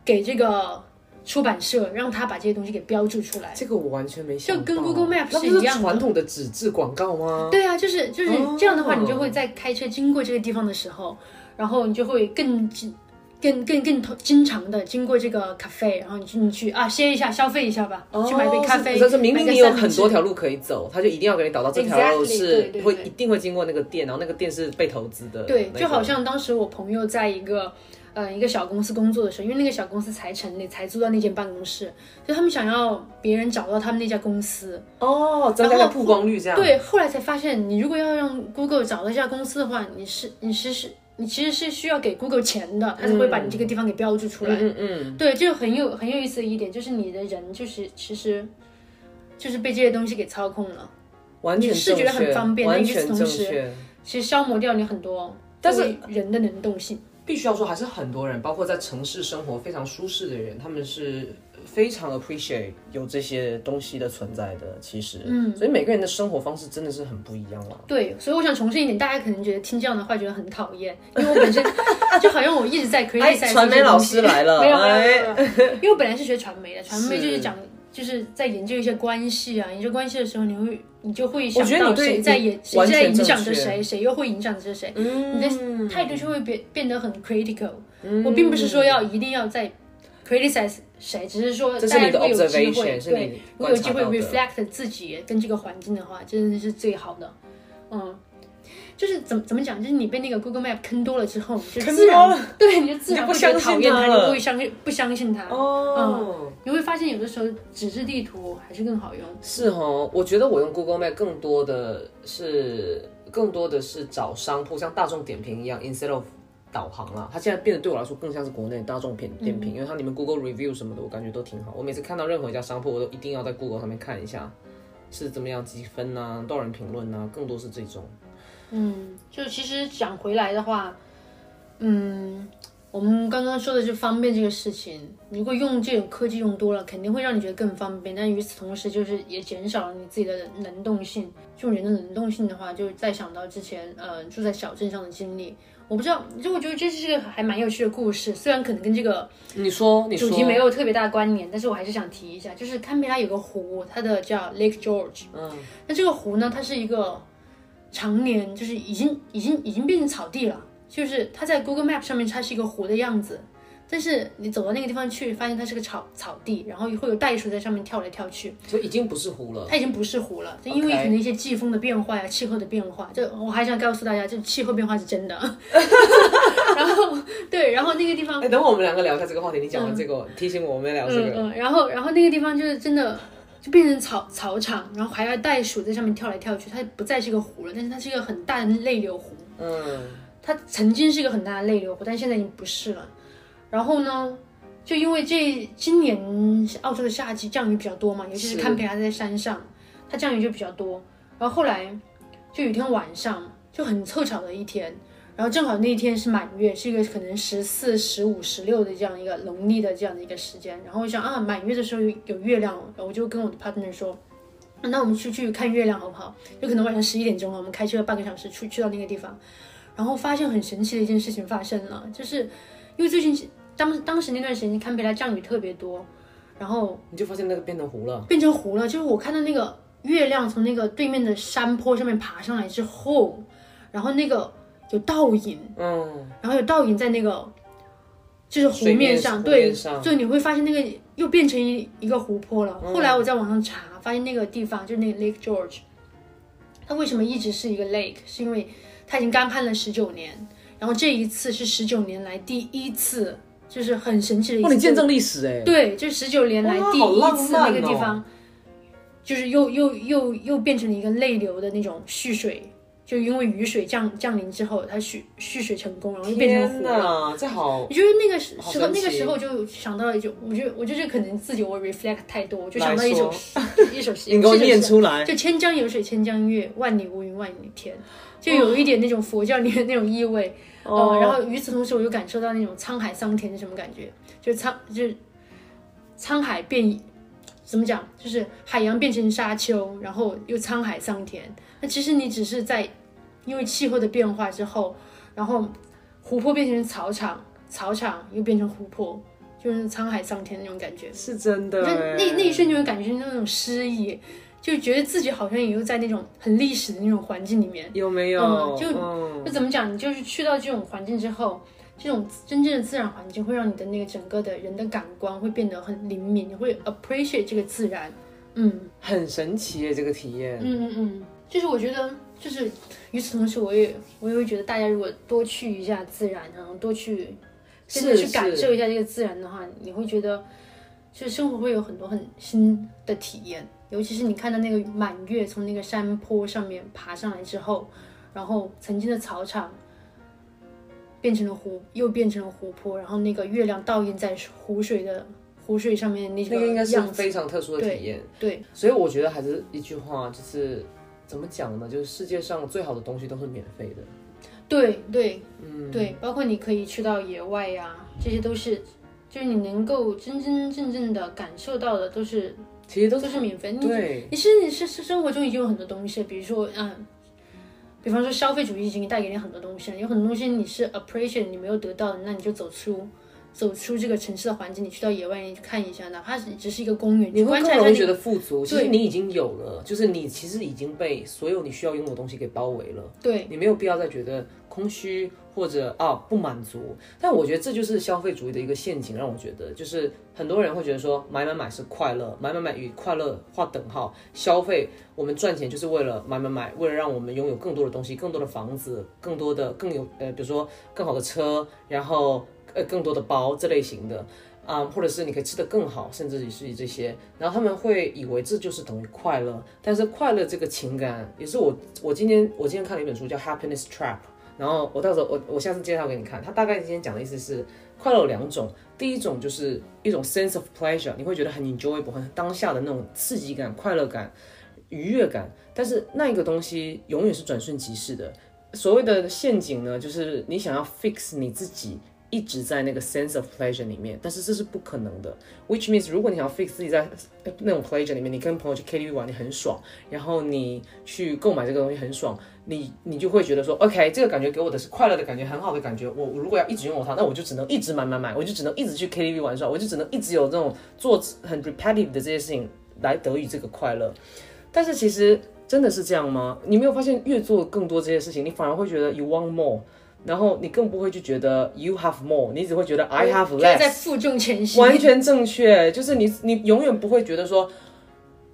给这个出版社，让他把这些东西给标注出来。这个我完全没想到，就跟 Google Map 是是一样的传统的纸质广告吗？对啊，就是就是哦这样的话，你就会在开车经过这个地方的时候，然后你就会更经更更更经常的经过这个咖啡，然后你去你去啊歇一下，消费一下吧，去买杯咖啡。但是是明明你有很多条路可以走，他就一定要给你导到这条路是会一定会经过那个店，然后那个店是被投资的。对，就好像当时我朋友在一个。呃，一个小公司工作的时候，因为那个小公司才成立，才租到那间办公室，所以他们想要别人找到他们那家公司。哦，增加曝光率这样。对，后来才发现，你如果要让 Google 找到一家公司的话，你是你是是，你其实是需要给 Google 钱的，它才会把你这个地方给标注出来。嗯嗯，对，这个很有很有意思的一点就是你的人就是其实就是被这些东西给操控了，完全你是觉得很方便完但与此全同时。其实消磨掉你很多，但是人的能动性。必须要说，还是很多人，包括在城市生活非常舒适的人，他们是非常 appreciate 有这些东西的存在的。其实，嗯，所以每个人的生活方式真的是很不一样了。对，所以我想重申一点，大家可能觉得听这样的话觉得很讨厌，因为我本身 (laughs) 就好像我一直在 criticize 哎，传媒老师来了，没有没有因为我本来是学传媒的，传媒就是是讲 (laughs) 就是在研究一些关系啊，研究关系的时候，你会你就会我想到谁在你演谁在影响着谁，谁又会影响着谁，嗯。你的态度就会变变得很 critical。我并不是说要一定要在 criticize 谁，只是说大家如果有机 observation，会，对，如果有机会 reflect 自己跟这个环境的话，真的是最好的。嗯，就是怎么怎么讲，就是你被那个 Google Map 坑多了之后，你就坑自然 (laughs) 对，你就自然会觉得讨厌它，你不会相信不相信它。哦，你会发现有的时候纸质地图还是更好用。是哦，我觉得我用 Google Map 更多的是更多的是找商铺，像大众点评一样，instead of 导航啦，它现在变得对我来说更像是国内大众品点评，因为它里面 Google review 什么的，我感觉都挺好。我每次看到任何一家商铺，我都一定要在 Google 上面看一下是怎么样积分啊，多少人评论啊，更多是这种。嗯，就其实讲回来的话，嗯，我们刚刚说的就方便这个事情，如果用这种科技用多了，肯定会让你觉得更方便，但与此同时，就是也减少了你自己的能动性。就人的能动性的话，就再想到之前呃住在小镇上的经历，我不知道，就我觉得这是个还蛮有趣的故事，虽然可能跟这个你说，你说，主题没有特别大的关联，但是我还是想提一下，就是堪培拉有个湖，它的叫 Lake George。嗯，那这个湖呢，它是一个常年就是已经已经已经变成草地了，就是它在 Google Map 上面它是一个湖的样子，但是你走到那个地方去，发现它是个草草地，然后会有袋鼠在上面跳来跳去，就已经不是湖了。它已经不是湖了，就因为可能一些季风的变化呀、气候的变化，就我还想告诉大家，就气候变化是真的。(laughs) 然后对，然后那个地方哎、等会我们两个聊一下这个话题。你讲完这个，提醒我们聊这个。嗯嗯，然后然后那个地方就是真的就变成草草场，然后还要袋鼠在上面跳来跳去，它不再是一个湖了，但是它是一个很大的内流湖。嗯，它曾经是一个很大的内流湖，但现在已经不是了。然后呢，就因为这今年澳洲的夏季降雨比较多嘛，尤其是是堪培拉在山上，它降雨就比较多。然后后来就有一天晚上就很凑巧的一天，然后正好那一天是满月，是一个可能十四、十五、十六的这样一个农历的这样的一个时间。然后我想啊，满月的时候有有月亮，然后我就跟我的 partner 说。啊那我们出去看月亮好不好？就可能晚上十一点钟了，我们开车半个小时出去到那个地方，然后发现很神奇的一件事情发生了，就是因为最近当当时那段时间堪培拉降雨特别多，然后你就发现那个变成湖了。变成湖了。就是我看到那个月亮从那个对面的山坡上面爬上来之后，然后那个有倒影，嗯，然后有倒影在那个就是湖面面上，湖对面上，所以你会发现那个又变成一一个湖泊了。嗯后来我在网上查，发现那个地方就是那个 Lake George，它为什么一直是一个 lake？是因为它已经干旱了十九年，然后这一次是十九年来第一次，就是很神奇的一哇，次。你见证历史哎。对，就十九年来第一次那个地方，就是又又又又变成了一个泪流的那种蓄水，就因为雨水降降临之后，它蓄蓄水成功，然后又变成湖了。哪，这好我觉得那个时时候，那个时候就想到了一种，我觉得我觉得可能自己我 reflect 太多，我就想到一首诗一首诗，(laughs) 你给我是一首诗念出来。就千江有水千江月，万里无云万里天，就有一点那种佛教里面那种意味。哦、然后与此同时，我又感受到那种沧海桑田的什么感觉？就是沧就是沧海变，怎么讲？就是海洋变成沙丘，然后又沧海桑田。那其实你只是在因为气候的变化之后，然后湖泊变成草场，草场又变成湖泊，就是沧海桑田那种感觉。是真的那哎。那那一瞬间，会感觉是那种诗意，就觉得自己好像也又在那种很历史的那种环境里面。有没有？嗯就嗯就怎么讲？你就是去到这种环境之后，这种真正的自然环境会让你的那个整个的人的感官会变得很灵敏，你会 appreciate 这个自然。嗯很神奇耶，这个体验。嗯嗯嗯，就是我觉得，就是与此同时，我也我也会觉得，大家如果多去一下自然，然后多去真的去感受一下这个自然的话，你会觉得，就是生活会有很多很新的体验。尤其是你看到那个满月从那个山坡上面爬上来之后，然后曾经的草场变成了湖，又变成了湖泊，然后那个月亮倒映在湖水的湖水上面那那个应该是非常特殊的体验。对，所以我觉得还是一句话，就是怎么讲呢？就是世界上最好的东西都是免费的。对对，嗯，对，包括你可以去到野外呀、这些都是，就是你能够真真正正的感受到的，都是其实都是免费。你对，你是你是是生活中已经有很多东西，比如说嗯，比方说消费主义已经带给你很多东西了，有很多东西你是 appreciate 你没有得到的，那你就走出走出这个城市的环境，你去到野外你去看一下，哪怕是只是一个公园，你会观察一下那更容易觉得富足。其实你已经有了，就是你其实已经被所有你需要拥有的东西给包围了。对你没有必要再觉得空虚或者啊不满足。但我觉得这就是消费主义的一个陷阱，让我觉得就是很多人会觉得说买买买是快乐，买买买与快乐划等号。消费我们赚钱就是为了买买买，为了让我们拥有更多的东西，更多的房子，更多的更有呃，比如说更好的车，然后呃更多的包这类型的。啊、或者是你可以吃得更好，甚至于是这些，然后他们会以为这就是等于快乐，但是快乐这个情感也是我我今天我今天看了一本书叫《Happiness Trap》，然后我到时候我我下次介绍给你看，它大概今天讲的意思是快乐有两种，第一种就是一种 sense of pleasure，你会觉得很 enjoyable，很当下的那种刺激感、快乐感、愉悦感，但是那一个东西永远是转瞬即逝的。所谓的陷阱呢，就是你想要 fix 你自己。一直在那个 sense of pleasure 里面，但是这是不可能的。Which means，如果你想要 fix 自己在那种 pleasure 里面，你跟朋友去 KTV 玩，你很爽，然后你去购买这个东西很爽，你你就会觉得说，OK，这个感觉给我的是快乐的感觉，很好的感觉。我我如果要一直拥有它，那我就只能一直买买买，我就只能一直去 KTV 玩耍，我就只能一直有这种做很 repetitive 的这些事情来得以这个快乐。但是其实真的是这样吗？你没有发现越做更多这些事情，你反而会觉得 you want more。然后你更不会去觉得 you have more，你只会觉得 I have less，在负重前行。完全正确。就是你你永远不会觉得说，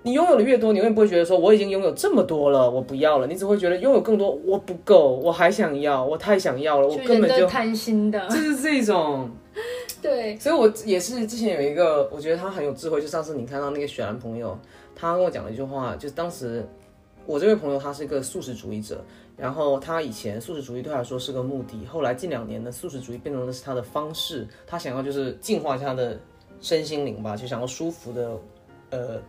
你拥有的越多，你永远不会觉得说我已经拥有这么多了，我不要了。你只会觉得拥有更多，我不够，我还想要，我太想要了，我根本就贪心的，(laughs) 就是这种。(laughs) 对，所以我也是之前有一个，我觉得他很有智慧，就上次你看到那个雪兰朋友，他跟我讲了一句话，就是当时我这位朋友他是一个素食主义者，然后他以前素食主义对他来说是个目的，后来近两年呢，素食主义变成的是他的方式，他想要就是净化一下他的身心灵吧，就想要舒服的，呃，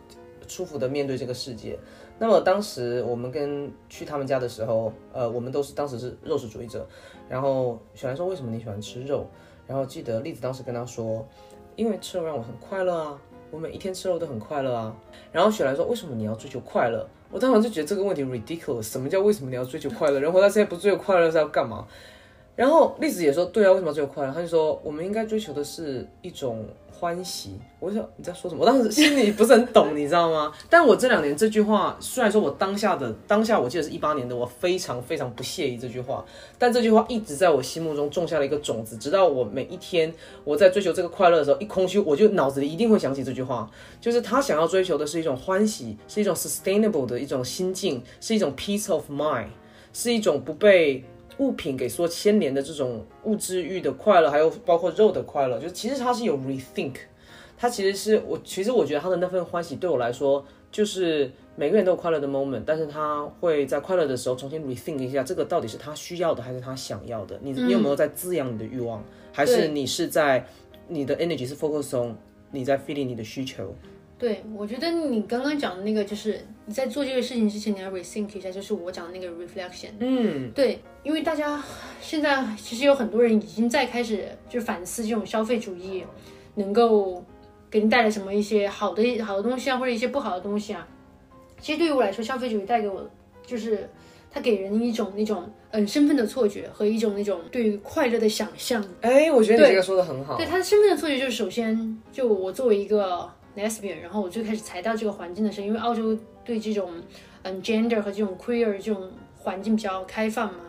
舒服的面对这个世界。那么当时我们跟去他们家的时候，呃，我们都是当时是肉食主义者，然后雪兰说为什么你喜欢吃肉？然后记得栗子当时跟他说，因为吃肉让我很快乐啊，我每一天吃肉都很快乐啊。然后雪兰说，为什么你要追求快乐？我当时就觉得这个问题 ridiculous，什么叫为什么你要追求快乐？人活到现在不追求快乐是要干嘛？然后栗子也说，对啊，为什么要追求快乐？他就说，我们应该追求的是一种欢喜。我想你在说什么？我当时心里不是很懂，你知道吗？(laughs) 但我这两年这句话，虽然说我当下的当下，我记得是一八年的，我非常非常不屑于这句话，但这句话一直在我心目中种下了一个种子，直到我每一天我在追求这个快乐的时候，一空虚，我就脑子里一定会想起这句话，就是他想要追求的是一种欢喜，是一种 sustainable 的一种心境，是一种 peace of mind，是一种不被物品给所牵连的这种物质欲的快乐，还有包括肉的快乐，就是其实它是有 rethink，它其实是我其实我觉得他的那份欢喜对我来说，就是每个人都有快乐的 moment，但是他会在快乐的时候重新 rethink 一下，这个到底是他需要的还是他想要的？你你有没有在滋养你的欲望，还是你是在你的 energy 是 focus on 你在 feeling 你的需求？对，我觉得你刚刚讲的那个，就是你在做这个事情之前，你要 rethink 一下，就是我讲的那个 reflection。嗯，对，因为大家现在其实有很多人已经在开始就反思这种消费主义能够给你带来什么一些好的好的东西啊，或者一些不好的东西啊。其实对于我来说，消费主义带给我就是它给人一种那种嗯身份的错觉和一种那种对于快乐的想象。哎，我觉得你这个说的很好。对他的身份的错觉，就是首先就我作为一个 lesbian，然后我最开始才到这个环境的时候，因为澳洲对这种嗯 gender 和这种 queer 这种环境比较开放嘛，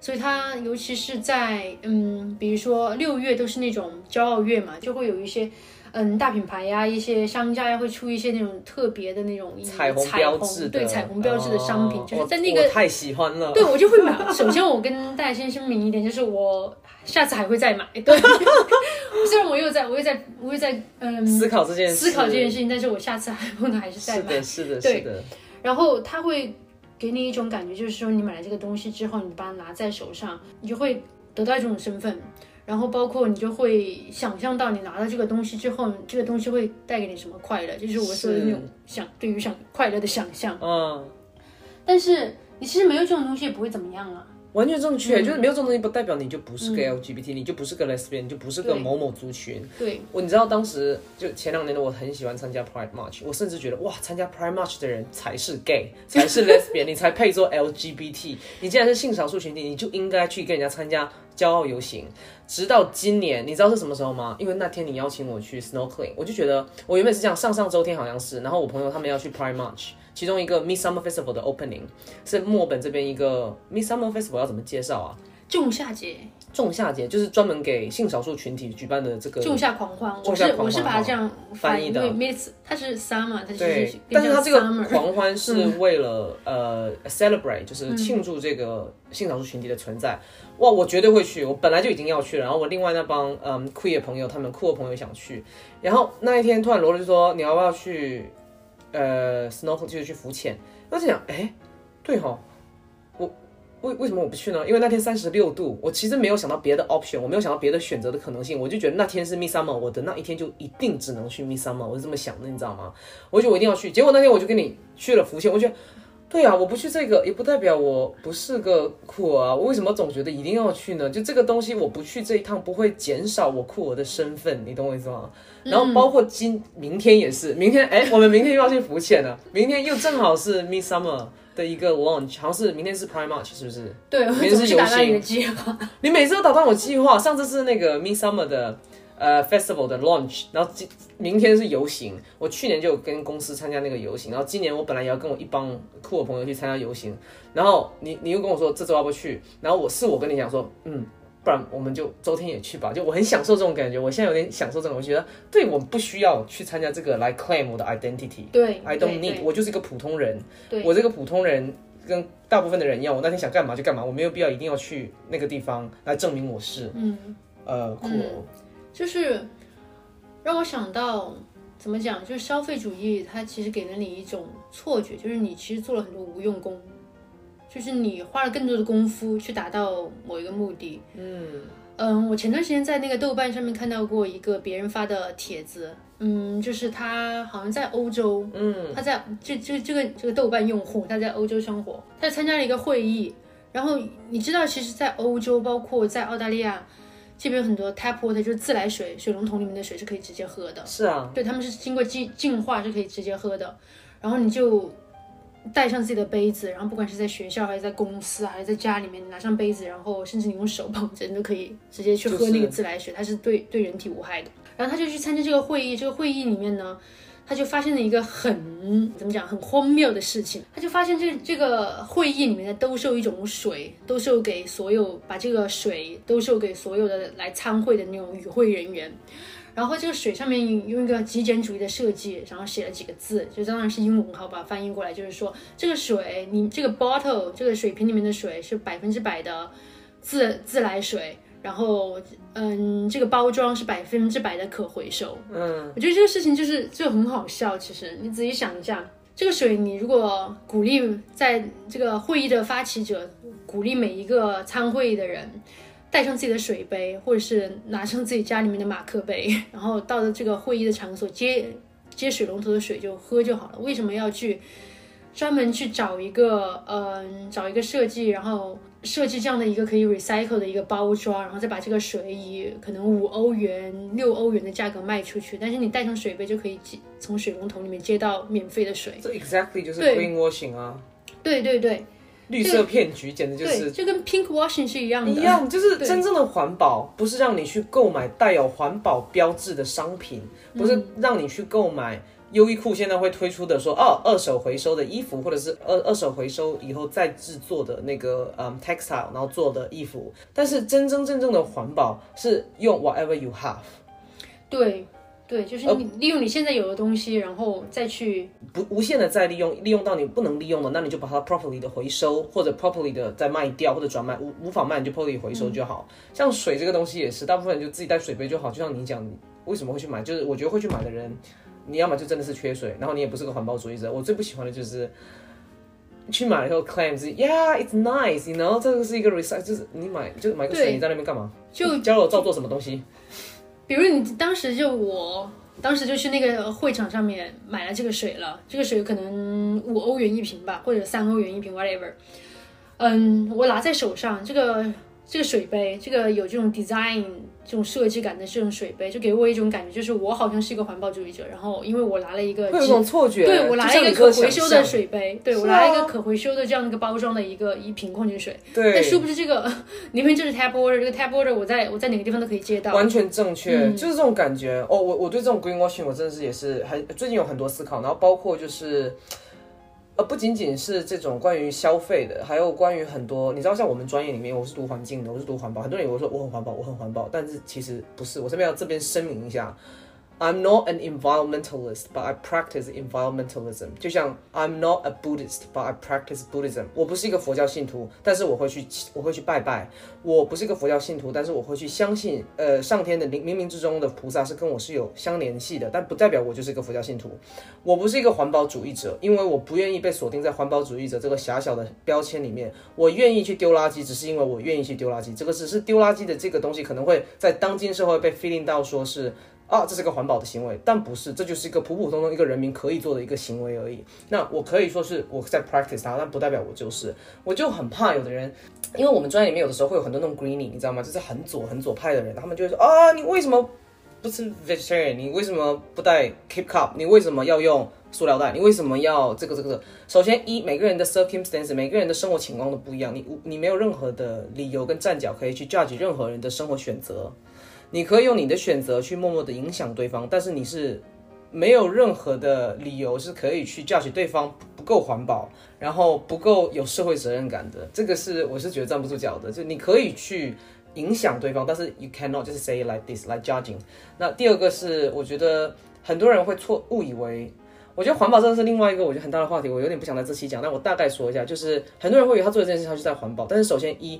所以它尤其是在嗯，比如说六月都是那种骄傲月嘛，就会有一些。嗯，大品牌呀，一些商家呀，会出一些那种特别的那种以彩虹彩标志对彩虹标志的商品，哦就是在那个我太喜欢了。对，我就会买。(laughs) 首先，我跟大家先声明一点，就是我下次还会再买。对，(laughs) 虽然我又在，我又在，我又在，嗯，思考这件事，思考这件事情，但是我下次还不能还是再买。是的，是的，对是的。然后他会给你一种感觉，就是说你买了这个东西之后，你把它拿在手上，你就会得到一种身份。然后包括你就会想象到你拿到这个东西之后，这个东西会带给你什么快乐，就是我说的那种想对于想快乐的想象。嗯，但是你其实没有这种东西也不会怎么样啊。完全正嗯确，就是没有这种东西不代表你就不是个 LGBT，、你就不是个 lesbian，你就不是个某某族群。对，我你知道当时就前两年的我很喜欢参加 Pride March，我甚至觉得哇，参加 Pride March 的人才是 gay，才是 (laughs) lesbian，你才配做 LGBT。你既然是性少数群体，你就应该去跟人家参加骄傲游行。直到今年，你知道是什么时候吗？因为那天你邀请我去 snorkeling，我就觉得我原本是这样，上上周天好像是，然后我朋友他们要去 Pride March，其中一个 Midsummer Festival 的 opening 是墨本这边一个 Midsummer Festival 要怎么介绍啊？仲夏节，仲夏节就是专门给性少数群体举办的这个仲夏狂欢，我是我是把它这样翻译的因为 Miss 它是 summer，它就是对，但是它这个狂欢是为了、呃 celebrate，就是庆祝这个性少数群体的存在。哇，我绝对会去，我本来就已经要去了。然后我另外那帮嗯 queer 朋友，他们酷的朋友想去。然后那一天突然罗罗就说你要不要去呃 snorkel，就是去浮潜。我就想，哎，对哈，我为为什么我不去呢？因为那天三十六度，我其实没有想到别的 option，我没有想到别的选择的可能性，我就觉得那天是 midsummer，我的那一天就一定只能去 midsummer，我是这么想的，你知道吗？我就觉得我一定要去。结果那天我就跟你去了福建，我觉得。对啊，我不去这个也不代表我不是个酷儿啊。我为什么总觉得一定要去呢？就这个东西，我不去这一趟不会减少我酷儿的身份，你懂我意思吗？然后包括今明天也是，明天哎，我们明天又要去浮潜了，明天又正好是 Midsummer 的一个 launch，好像是明天是 Prime March 是不是？对，明天是游行你每次都打断我计划，上次是那个 Midsummer 的呃 Festival 的 launch，然后今明天是游行。我去年就有跟公司参加那个游行，然后今年我本来也要跟我一帮酷的朋友去参加游行，然后你你又跟我说这周要不去，然后我是我跟你讲说，嗯。不然我们就周天也去吧，就我很享受这种感觉，我现在有点享受这种，我觉得对我不需要去参加这个来 claim 我的 identity，对 I 对 don't need，对我就是一个普通人。对我这个普通人跟大部分的人一样，我那天想干嘛就干嘛，我没有必要一定要去那个地方来证明我是嗯，呃酷哦。就是让我想到怎么讲，就是消费主义它其实给了你一种错觉，就是你其实做了很多无用功，就是你花了更多的功夫去达到某一个目的。嗯嗯，我前段时间在那个豆瓣上面看到过一个别人发的帖子，嗯，就是他好像在欧洲，嗯他在这这这个这个豆瓣用户，他在欧洲生活，他参加了一个会议，然后你知道，其实，在欧洲，包括在澳大利亚这边有很多 tap water 就是自来水，水龙头里面的水是可以直接喝的，是啊，对，他们是经过净净化是可以直接喝的，然后你就带上自己的杯子，然后不管是在学校还是在公司还是在家里面，你拿上杯子，然后甚至你用手捧着，你都可以直接去喝那个自来水，它是对对人体无害的。然后他就去参加这个会议，这个会议里面呢。他就发现了一个很怎么讲很荒谬的事情，他就发现这这个会议里面的兜售一种水，兜售给所有把这个水兜售给所有的来参会的那种与会人员，然后这个水上面用一个极简主义的设计，然后写了几个字，就当然是英文，好吧，翻译过来就是说这个水，你这个 bottle 这个水瓶里面的水是百分之百的自自来水，然后嗯，这个包装是百分之百的可回收。嗯，我觉得这个事情就是就很好笑。其实你仔细想一下，这个水你如果鼓励在这个会议的发起者鼓励每一个参会的人带上自己的水杯，或者是拿上自己家里面的马克杯，然后到了这个会议的场所接接水龙头的水就喝就好了。为什么要去专门去找一个嗯、找一个设计，然后设计这样的一个可以 recycle 的一个包装，然后再把这个水以可能五欧元、六欧元的价格卖出去，但是你带上水杯就可以接从水龙头里面接到免费的水。这 exactly 就是对 greenwashing 啊，对对对绿色骗局，简直就，是就跟 pink washing 是一样的。一样，就是真正的环保，不是让你去购买带有环保标志的商品，不是让你去购买。优衣库现在会推出的说，哦，二手回收的衣服，或者是二二手回收以后再制作的那个嗯 textile，然后做的衣服。但是真真正正的环保是用 whatever you have，对对，就是你利用你现在有的东西，然后再去不无限的再利用，利用到你不能利用的，那你就把它 properly 的回收，或者 properly 的再卖掉，或者转卖，无无法卖你就 properly 回收就好。像水这个东西也是，大部分人就自己带水杯就好。就像你讲，为什么会去买？就是我觉得会去买的人，你要么就真的是缺水，然后你也不是个环保主义者。我最不喜欢的就是。去买了以后 claim 是 yeah it's nice，you know 这个是一个 recycle，就是你买就买个水，你在那边干嘛？就教我照做什么东西？比如你当时就我当时就去那个会场上面买了这个水了，这个水可能五欧元一瓶吧，或者三欧元一瓶，whatever。嗯，我拿在手上这个这个水杯，这个有这种 design 这种设计感的这种水杯，就给我一种感觉，就是我好像是一个环保主义者。然后因为我拿了一个会有种错觉，对我拿了一个可回收的，水杯，对我拿了一个啊可回收的这样一个包装的一个一瓶矿泉水。对，但殊不知这个 (laughs) 里面就是 tap water，这个 tap water 我在我在哪个地方都可以接到。完全正确，嗯就是这种感觉。哦，我我对这种 greenwashing 我真的是也是很最近有很多思考，然后包括就是。呃，不仅仅是这种关于消费的，还有关于很多，你知道，像我们专业里面，我是读环境的，我是读环保，很多人以为说我很环保，我很环保，但是其实不是。我这边要这边声明一下，I'm not an environmentalist, but I practice environmentalism。就像 I'm not a Buddhist, but I practice Buddhism。我不是一个佛教信徒，但是我会去我会去拜拜。我不是一个佛教信徒，但是我会去相信，呃，上天的冥冥冥之中的菩萨是跟我是有相联系的，但不代表我就是一个佛教信徒。我不是一个环保主义者，因为我不愿意被锁定在环保主义者这个狭小的标签里面。我愿意去丢垃圾，只是因为我愿意去丢垃圾。这个只是丢垃圾的这个东西，可能会在当今社会被 feeling 到说是。啊，这是个环保的行为，但不是，这就是一个普普通通一个人民可以做的一个行为而已。那我可以说是我在 practice 它，但不代表我就是。我就很怕有的人，因为我们专业里面有的时候会有很多那种 greeny，你知道吗？就是很左很左派的人，他们就会说啊，你为什么不吃 vegetarian？你为什么不带 keep cup？你为什么要用塑料袋？你为什么要这个这个这个？首先一，每个人的 circumstance，每个人的生活情况都不一样，你你没有任何的理由跟站脚可以去 judge 任何人的生活选择。你可以用你的选择去默默的影响对方，但是你是没有任何的理由是可以去叫起对方不够环保，然后不够有社会责任感的。这个是我是觉得站不住脚的。就你可以去影响对方，但是 you cannot 就是 say like this like judging。那第二个是我觉得很多人会错误以为。我觉得环保真的是另外一个我觉得很大的话题，我有点不想在这期讲，但我大概说一下，就是很多人会以为他做的这件事他就在环保，但是首先一，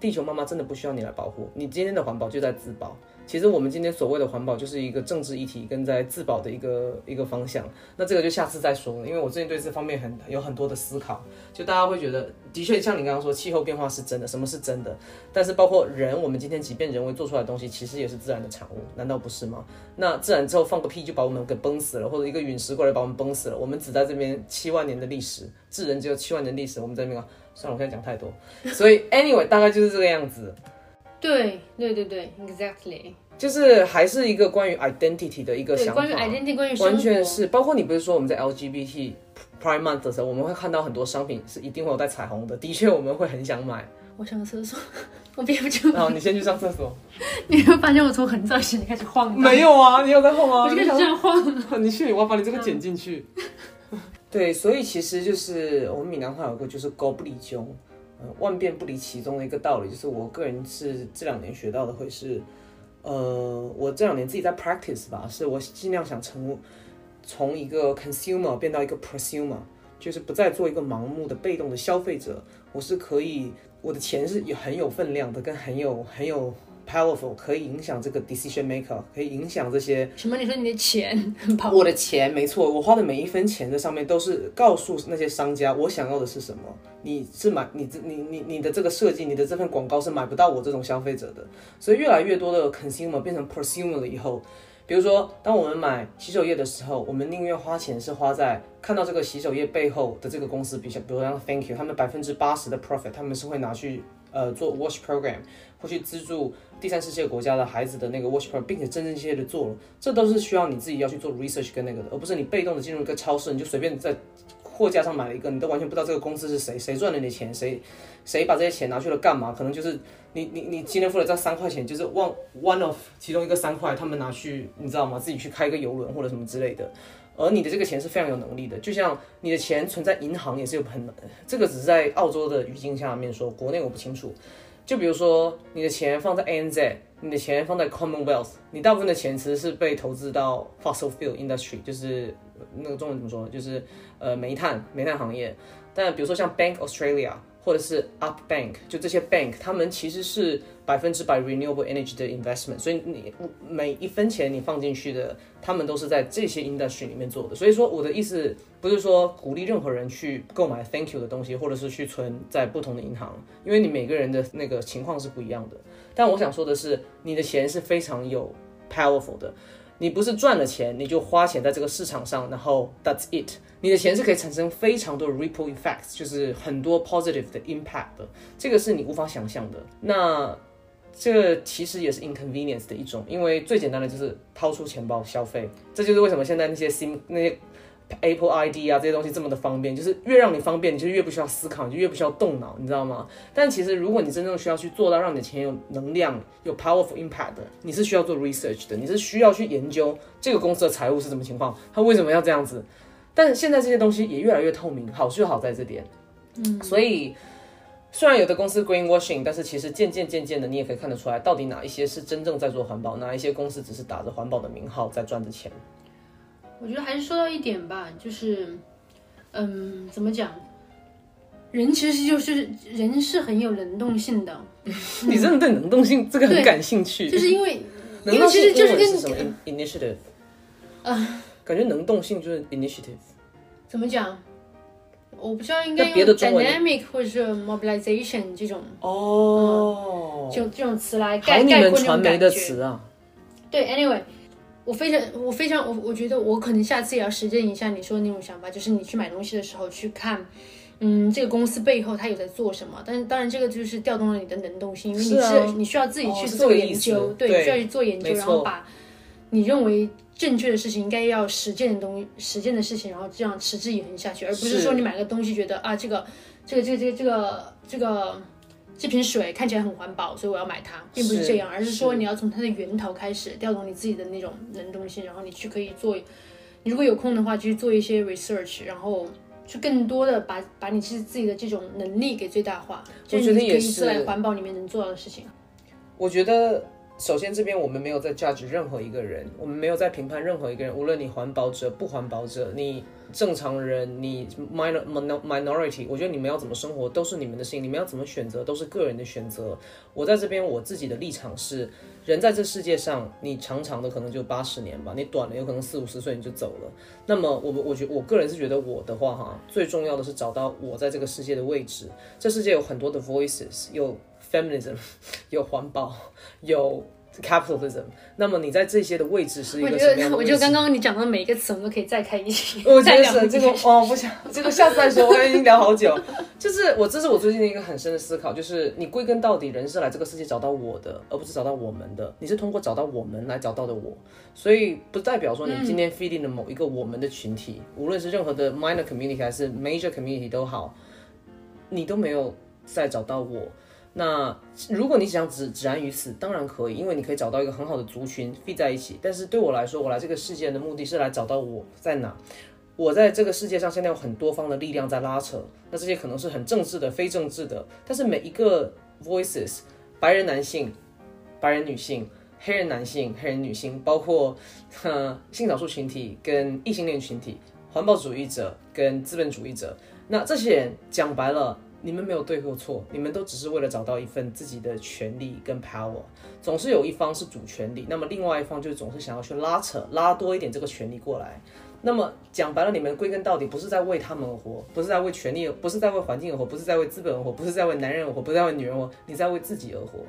地球妈妈真的不需要你来保护，你今天的环保就在自保。其实我们今天所谓的环保，就是一个政治议题跟在自保的一个一个方向。那这个就下次再说，因为我最近对这方面很有很多的思考。就大家会觉得，的确像你刚刚说，气候变化是真的，什么是真的？但是包括人，我们今天即便人为做出来的东西，其实也是自然的产物，难道不是吗？那自然之后放个屁就把我们给崩死了，或者一个陨石过来把我们崩死了，我们只在这边七万年的历史，智人只有七万年历史，我们在那边算了，我现在讲太多，所以 anyway 大概就是这个样子。对对对对，exactly。就是还是一个关于 identity 的一个，想法，关于 identity，关于，完全是。包括你不是说我们在 LGBT Prime Month 的时候，我们会看到很多商品是一定会有带彩虹的，的确我们会很想买。我上个厕所，(laughs) 我憋不住。然后你先去上厕所。(laughs) 你会发现我从很早以前就开始晃荡，没有啊，你有在晃啊？我就开始这样晃。你去，我要把你这个剪进去。对，所以其实就是我们闽南话有个就是“狗不离中”，呃，万变不离其中的一个道理，就是我个人是这两年学到的，会是，呃，我这两年自己在 practice 吧，是我尽量想成从一个 consumer 变到一个 prosumer，就是不再做一个盲目的被动的消费者，我是可以，我的钱是有很有分量的，跟很有很有 powerful，可以影响这个 decision maker，可以影响这些什么？你说你的钱很跑？我的钱没错，我花的每一分钱在上面都是告诉那些商家我想要的是什么。你是买你这你你你的这个设计，你的这份广告是买不到我这种消费者的。所以越来越多的 consumer 变成 prosumer 了以后，比如说当我们买洗手液的时候，我们宁愿花钱是花在看到这个洗手液背后的这个公司，比如比如像 Thank You，他们百分之八十的 profit 他们是会拿去呃做 wash program，或去资助第三世界国家的孩子的那个 wash program，并且真真切切的做了，这都是需要你自己要去做 research 跟那个的，而不是你被动的进入一个超市，你就随便在货架上买了一个，你都完全不知道这个公司是谁，谁赚了你的钱，谁谁把这些钱拿去了干嘛？可能就是你你你今天付了这三块钱，就是 one one of 其中一个三块，他们拿去你知道吗？自己去开一个游轮或者什么之类的。而你的这个钱是非常有能力的，就像你的钱存在银行也是有很，这个只是在澳洲的语境下面说，国内我不清楚。就比如说你的钱放在 ANZ，你的钱放在 Commonwealth，你大部分的钱其实是被投资到 fossil fuel industry，就是那个中文怎么说，就是呃煤炭煤炭行业。但比如说像 Bank Australia 或者是 Up Bank，就这些 bank，他们其实是百分之百 renewable energy 的 investment，所以你每一分钱你放进去的，他们都是在这些 industry 里面做的。所以说我的意思不是说鼓励任何人去购买 Thank you 的东西，或者是去存在不同的银行，因为你每个人的那个情况是不一样的。但我想说的是，你的钱是非常有 powerful 的。你不是赚了钱你就花钱在这个市场上，然后 that's it。你的钱是可以产生非常多的 ripple effects，就是很多 positive 的 impact 的，这个是你无法想象的。那这个其实也是 inconvenience 的一种，因为最简单的就是掏出钱包消费，这就是为什么现在那些 sim 那些 Apple ID 啊这些东西这么的方便，就是越让你方便，你就越不需要思考，你就越不需要动脑，你知道吗？但其实如果你真正需要去做到让你的钱有能量、有 powerful impact 的，你是需要做 research 的，你是需要去研究这个公司的财务是什么情况，它为什么要这样子。但现在这些东西也越来越透明，好就好在这点。嗯，所以虽然有的公司 greenwashing，但是其实渐渐渐渐的，你也可以看得出来，到底哪一些是真正在做环保，哪一些公司只是打着环保的名号在赚着钱。我觉得还是说到一点吧，就是，嗯，怎么讲？人其实就是人是很有能动性的，(laughs) 你真的对能动性这个很感兴趣，就是因为 (laughs) 能动因为其实性就是跟是什么？In- initiative。啊，感觉能动性就是 initiative。怎么讲？我不知道应该用 dynamic 或者是 mobilization 这种哦，就这种词来好概概括那种传媒的感觉。词啊。对，anyway，我非常我非常我我觉得我可能下次也要实践一下你说的那种想法，就是你去买东西的时候去看。嗯，这个公司背后它有在做什么？但是当然，这个就是调动了你的能动性，因为你是,、你需要自己哦去做研究，对，对需要去做研究，然后把你认为正确的事情，应该要实践的东西，实践的事情，然后这样持之以恒下去，而不是是说你买个东西觉得啊，这个这个这个这个这个这个这瓶水看起来很环保，所以我要买它，并不是是这样，而是说你要从它的源头开始调动你自己的那种能动性，然后你去可以做，你如果有空的话，就去做一些 research，然后。去更多的把把你自自己的这种能力给最大化，我觉得也这是你可以是在环保里面能做到的事情。我觉得，首先这边我们没有在 judge 任何一个人，我们没有在评判任何一个人，无论你环保者、不环保者，你正常人，你 minor minor- minority，我觉得你们要怎么生活都是你们的事情，你们要怎么选择都是个人的选择。我在这边我自己的立场是，人在这世界上，你长长的可能就八十年吧，你短了有可能四五十岁你就走了。那么我我觉我个人是觉得我的话哈，最重要的是找到我在这个世界的位置。这世界有很多的 voices，有 feminism，(laughs) 有环保，有 capitalism。那么你在这些的位置是一个什么样得，的位置？我觉得刚刚你讲的每一个词，我们都可以再开一期。(laughs) 我觉得是这个期哦，不想这个下次再说，我已经聊好久。就是 (laughs) 我，这是我最近的一个很深的思考，就是你归根到底，人是来这个世界找到我的，而不是找到我们的。你是通过找到我们来找到的我，所以不代表说你今天 feeding 的某一个我们的群体，无论是任何的 minor community 还是 major community 都好，你都没有再找到我。那如果你想止止然于此，当然可以，因为你可以找到一个很好的族群 feed 在一起。但是对我来说，我来这个世界的目的是来找到我在哪。我在这个世界上现在有很多方的力量在拉扯，那这些可能是很政治的、非政治的，但是每一个 voices，白人男性、白人女性、黑人男性、黑人女性，包括呃性少数群体跟异性恋群体、环保主义者跟资本主义者，那这些人讲白了，你们没有对或错，你们都只是为了找到一份自己的权利跟 power，总是有一方是主权利，那么另外一方就总是想要去拉扯、拉多一点这个权利过来。那么讲白了，你们归根到底不是在为他们而活，不是在为权利，不是在为环境而活，不是在为资本而活，不是在为男人而活，不是在为女人而活，你在为自己而活。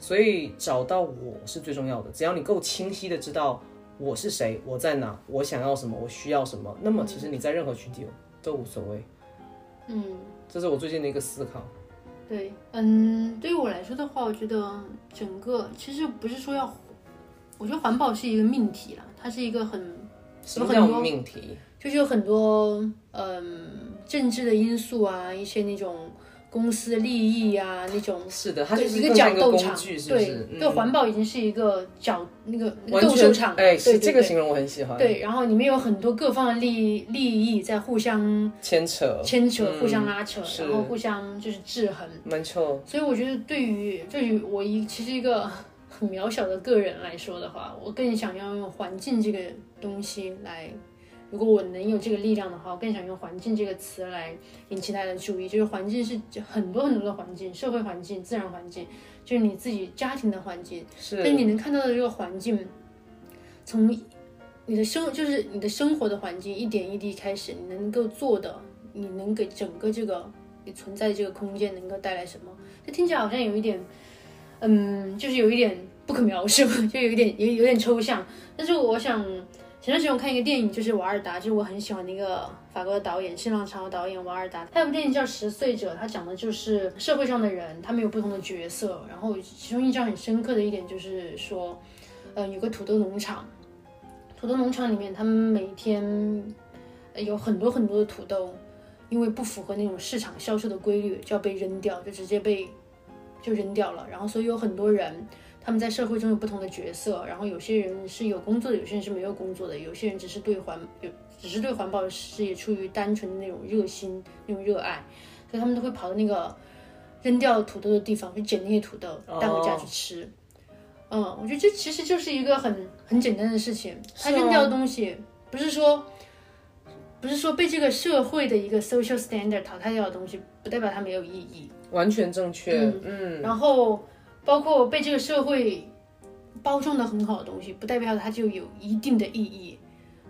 所以找到我是最重要的。只要你够清晰的知道我是谁，我在哪，我想要什么，我需要什么，那么其实你在任何群体都无所谓。嗯，这是我最近的一个思考。对，嗯，对于我来说的话，我觉得整个其实不是说要，我觉得环保是一个命题啦，它是一个很什么叫命题？就是有很多嗯政治的因素啊，一些那种公司利益啊，那种是的，它就是一个角斗场，对是？对，环保已经是一个角那个斗兽场，哎，对这个形容我很喜欢。对，然后里面有很多各方的利益利益在互相牵扯，牵扯、嗯互相拉扯，是然后互相就是制衡。没错。所以我觉得，对于对于我一其实一个很渺小的个人来说的话，我更想要用环境这个东西来。如果我能有这个力量的话，我更想用环境这个词来引起大家的注意。就是环境是很多很多的环境，社会环境、自然环境，就是你自己家庭的环境。是但你能看到的这个环境，从你的生就是你的生活的环境一点一滴开始，你能够做的，你能给整个这个你存在这个空间能够带来什么？这听起来好像有一点，嗯，就是有一点不可描述，(laughs) 就有一点有有点抽象。但是我想前段时间我看一个电影，就是瓦尔达，就是我很喜欢的一个法国的导演，新浪潮导演瓦尔达。他有部电影叫《十岁者》，他讲的就是社会上的人，他们有不同的角色。然后其中印象很深刻的一点就是说，呃，有个土豆农场，土豆农场里面他们每天有很多很多的土豆，因为不符合那种市场销售的规律，就要被扔掉，就直接被就扔掉了。然后所以有很多人。他们在社会中有不同的角色，然后有些人是有工作的，有些人是没有工作的，有些人只是对环有只是对环保的事业出于单纯的那种热心、那种热爱，所以他们都会跑到那个扔掉土豆的地方去捡那些土豆带回家去吃。嗯，我觉得这其实就是一个很很简单的事情。他扔掉的东西不是说不是说被这个社会的一个 social standard 淘汰掉的东西，不代表它没有意义。完全正确。嗯，然后。包括被这个社会包装的很好的东西，不代表它就有一定的意义，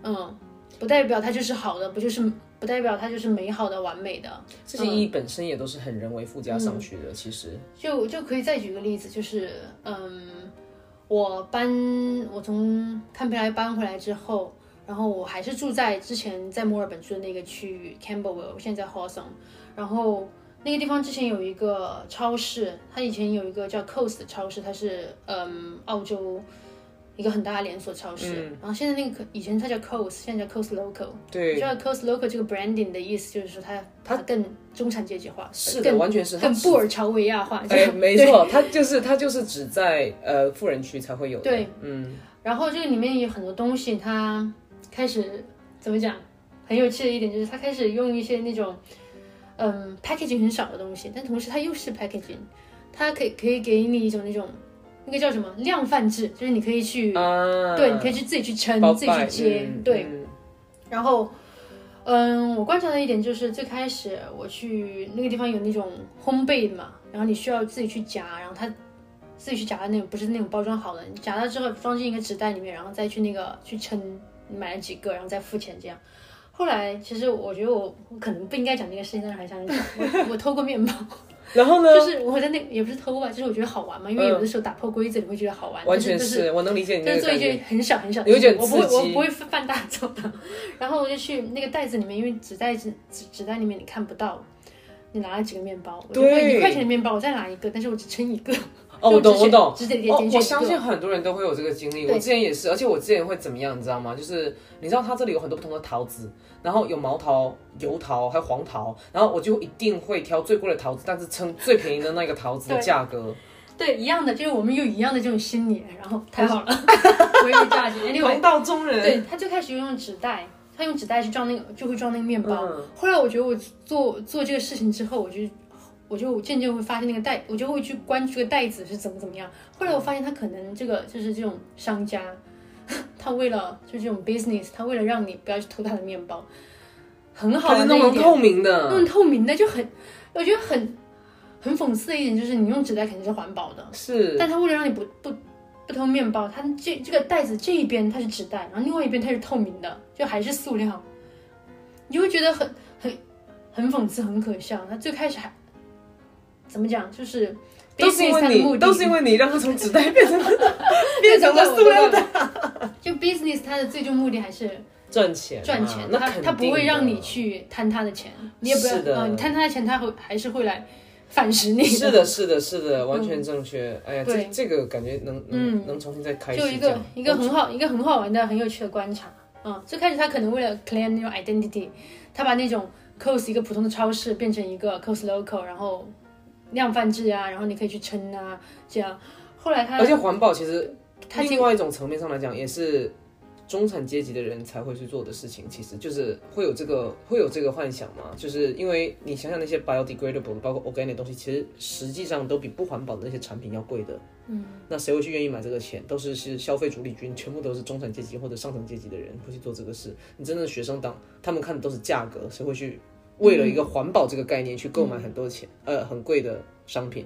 嗯，不代表它就是好的，不就是不代表它就是美好的、完美的。这些意义本身也都是很人为附加上去的。其实，就就可以再举个例子，就是嗯，我搬我从堪培拉搬回来之后，然后我还是住在之前在墨尔本住的那个区域 Campbellville，现在 Hawthorn，然后。那个地方之前有一个超市，它以前有一个叫 Coast 的超市，它是嗯澳洲一个很大的连锁超市。然后现在那个以前它叫 Coast，现在叫 Coast Local。对，知道 Coast Local 这个 branding 的意思就是说它它更中产阶级化，是的，完全是更布尔乔维亚化。哎，没错，它就是它就是只在呃富人区才会有。对，嗯。然后这个里面有很多东西，它开始怎么讲？很有趣的一点就是它开始用一些那种。嗯，packaging 很少的东西，但同时它又是 packaging，它可以可以给你一种那种那个叫什么量贩制，就是你可以去，对，你可以去自己去称，自己去接，对。然后，嗯，我观察到一点就是，最开始我去那个地方有那种烘焙的嘛，然后你需要自己去夹，然后它自己去夹的那种不是那种包装好的，你夹了之后装进一个纸袋里面，然后再去那个去称，你买了几个，然后再付钱这样。后来，其实我觉得我我可能不应该讲这个事情，但是还想讲。我 (laughs) 我偷过面包，然后呢？就是我在那也不是偷吧，就是我觉得好玩嘛，因为有的时候打破规则你会觉得好玩。完全是我能理解你。就是做一件很小很小的，有点我不会我不会犯大错的。然后我就去那个袋子里面，因为纸袋子纸纸袋里面你看不到，你拿了几个面包，我就会一块钱的面包，我再拿一个，但是我只称一个。哦，我懂，我懂。哦，我相信很多人都会有这个经历。我之前也是，而且我之前会怎么样，你知道吗？就是你知道它这里有很多不同的桃子，然后有毛桃、油桃还有黄桃，然后我就一定会挑最贵的桃子，但是称最便宜的那个桃子的价格。对，一样的，就是我们有一样的这种心理，然后太好了，我有价值。(laughs) 同道中人。对他最开始用纸袋，他用纸袋去装那个，就会装那个面包。后来我觉得我做做这个事情之后，我就。我就渐渐会发现那个袋，我就会去关注个袋子是怎么怎么样。后来我发现他可能这个就是这种商家，他为了就是这种 business，他为了让你不要去偷他的面包，很好的那一点，透明的，那种透明的就很，我觉得很很讽刺的一点就是你用纸袋肯定是环保的，是，但他为了让你不不不偷面包，他这这个袋子这一边它是纸袋，然后另外一边它是透明的，就还是塑料，你就会觉得很很很讽刺，很可笑。他最开始还。怎么讲？就是都是因为你，都是因为你让它从纸袋变成 (laughs) 变成了塑料袋。(laughs) 就 business 它的最终目的还是赚钱，赚钱。他他不会让你去贪他的钱，你也不要啊，你贪他的钱，他会还是会来反噬你。是的，是的，是的，完全正确。哎呀，这这个感觉能能能重新再开。就一个一个很好一个很好玩的很有趣的观察。嗯，最开始他可能为了 claim 那种 identity，他把那种 cos 一个普通的超市变成一个 cos local，然后。量贩制啊，然后你可以去称啊，这样。后来他而且环保其实，它另外一种层面上来讲，也是中产阶级的人才会去做的事情。其实就是会有这个会有这个幻想嘛，就是因为你想想那些 biodegradable 的，包括 organic 的东西，其实实际上都比不环保的那些产品要贵的。嗯。那谁会去愿意买这个钱？都是是消费主力军，全部都是中产阶级或者上层阶级的人会去做这个事。你真正的学生党，他们看的都是价格，谁会去？为了一个环保这个概念去购买很多钱呃很贵的商品，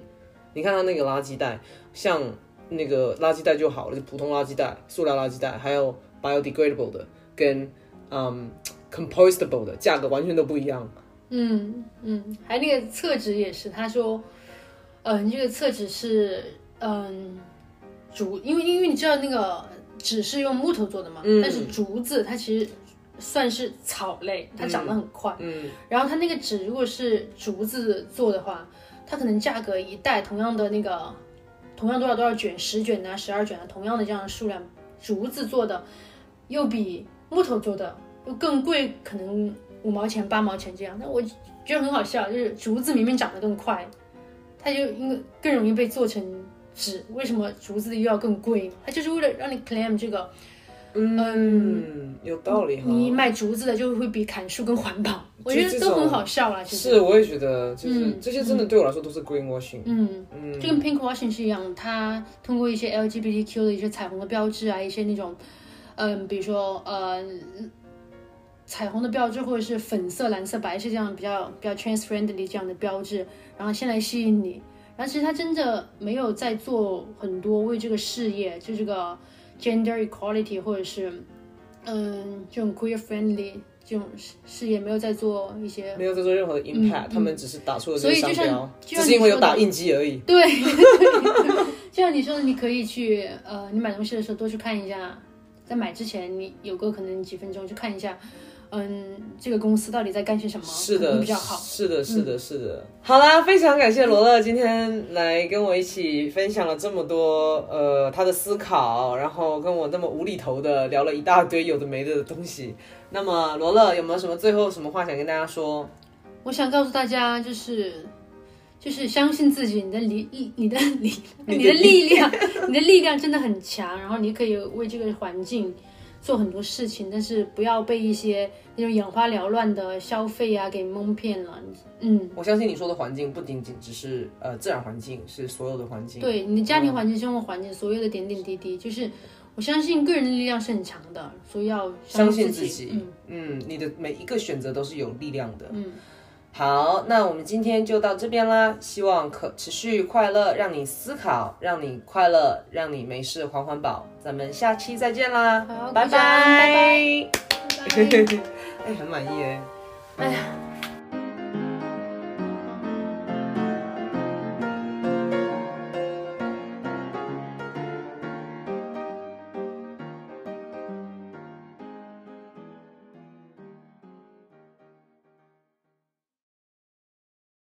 你看它那个垃圾袋，像那个垃圾袋就好了，就普通垃圾袋、塑料垃圾袋，还有 biodegradable 的跟嗯 compostable 的价格完全都不一样。嗯嗯，还有那个厕纸也是，他说，嗯，这个厕纸是嗯竹，因为因为你知道那个纸是用木头做的嘛，嗯。但是竹子它其实算是草类，它长得很快。嗯然后它那个纸如果是竹子做的话，它可能价格一袋同样的那个同样多少多少卷，十卷啊、十二卷啊，同样的这样的数量，竹子做的又比木头做的又更贵，可能五毛钱、八毛钱这样。那我觉得很好笑，就是竹子明明长得更快，它就因为更容易被做成纸，为什么竹子又要更贵？它就是为了让你 claim 这个，嗯，有道理哈。你买竹子的就会比砍树更环保。(laughs) 我觉得都很好笑啦，其实。是，我也觉得，就是、嗯这些真的对我来说都是 greenwashing。嗯，嗯，就跟 pink washing 是一样，它通过一些 LGBTQ 的一些彩虹的标志啊，一些那种，嗯，比如说呃，彩虹的标志，或者是粉色、蓝色、白色这样比较比较 trans friendly 这样的标志，然后先来吸引你。然后其实他真的没有在做很多为这个事业，就这个 gender equality 或者是嗯这种 queer friendly 这种事事业没有在做一些没有在做任何的 impact，、他们只是打出了这些商标，就只是因为有打印机而已。对，(laughs) 就像你说的，你可以去呃，你买东西的时候多去看一下，在买之前你有个可能几分钟去看一下，嗯，这个公司到底在干些什么，是的，比较好。嗯是的，是的，是的。好啦，非常感谢罗乐今天来跟我一起分享了这么多呃他的思考，然后跟我那么无厘头的聊了一大堆有的没的的东西。那么罗乐有没有什么最后什么话想跟大家说？我想告诉大家，就是就是相信自己，你的 (laughs) 力，你的力，你的力量，你的力量真的很强，然后你可以为这个环境做很多事情，但是不要被一些那种眼花缭乱的消费啊给蒙骗了。嗯，我相信你说的环境不仅仅只是呃自然环境，是所有的环境。对你的家庭环境、生活环境，所有的点点滴滴，就是我相信个人的力量是很强的，所以要相信信自己嗯，嗯，你的每一个选择都是有力量的。嗯，好，那我们今天就到这边啦。希望可持续快乐，让你思考，让你快乐，让你没事环环保。咱们下期再见啦，拜拜。(laughs) 哎，很满意哎。哎呀，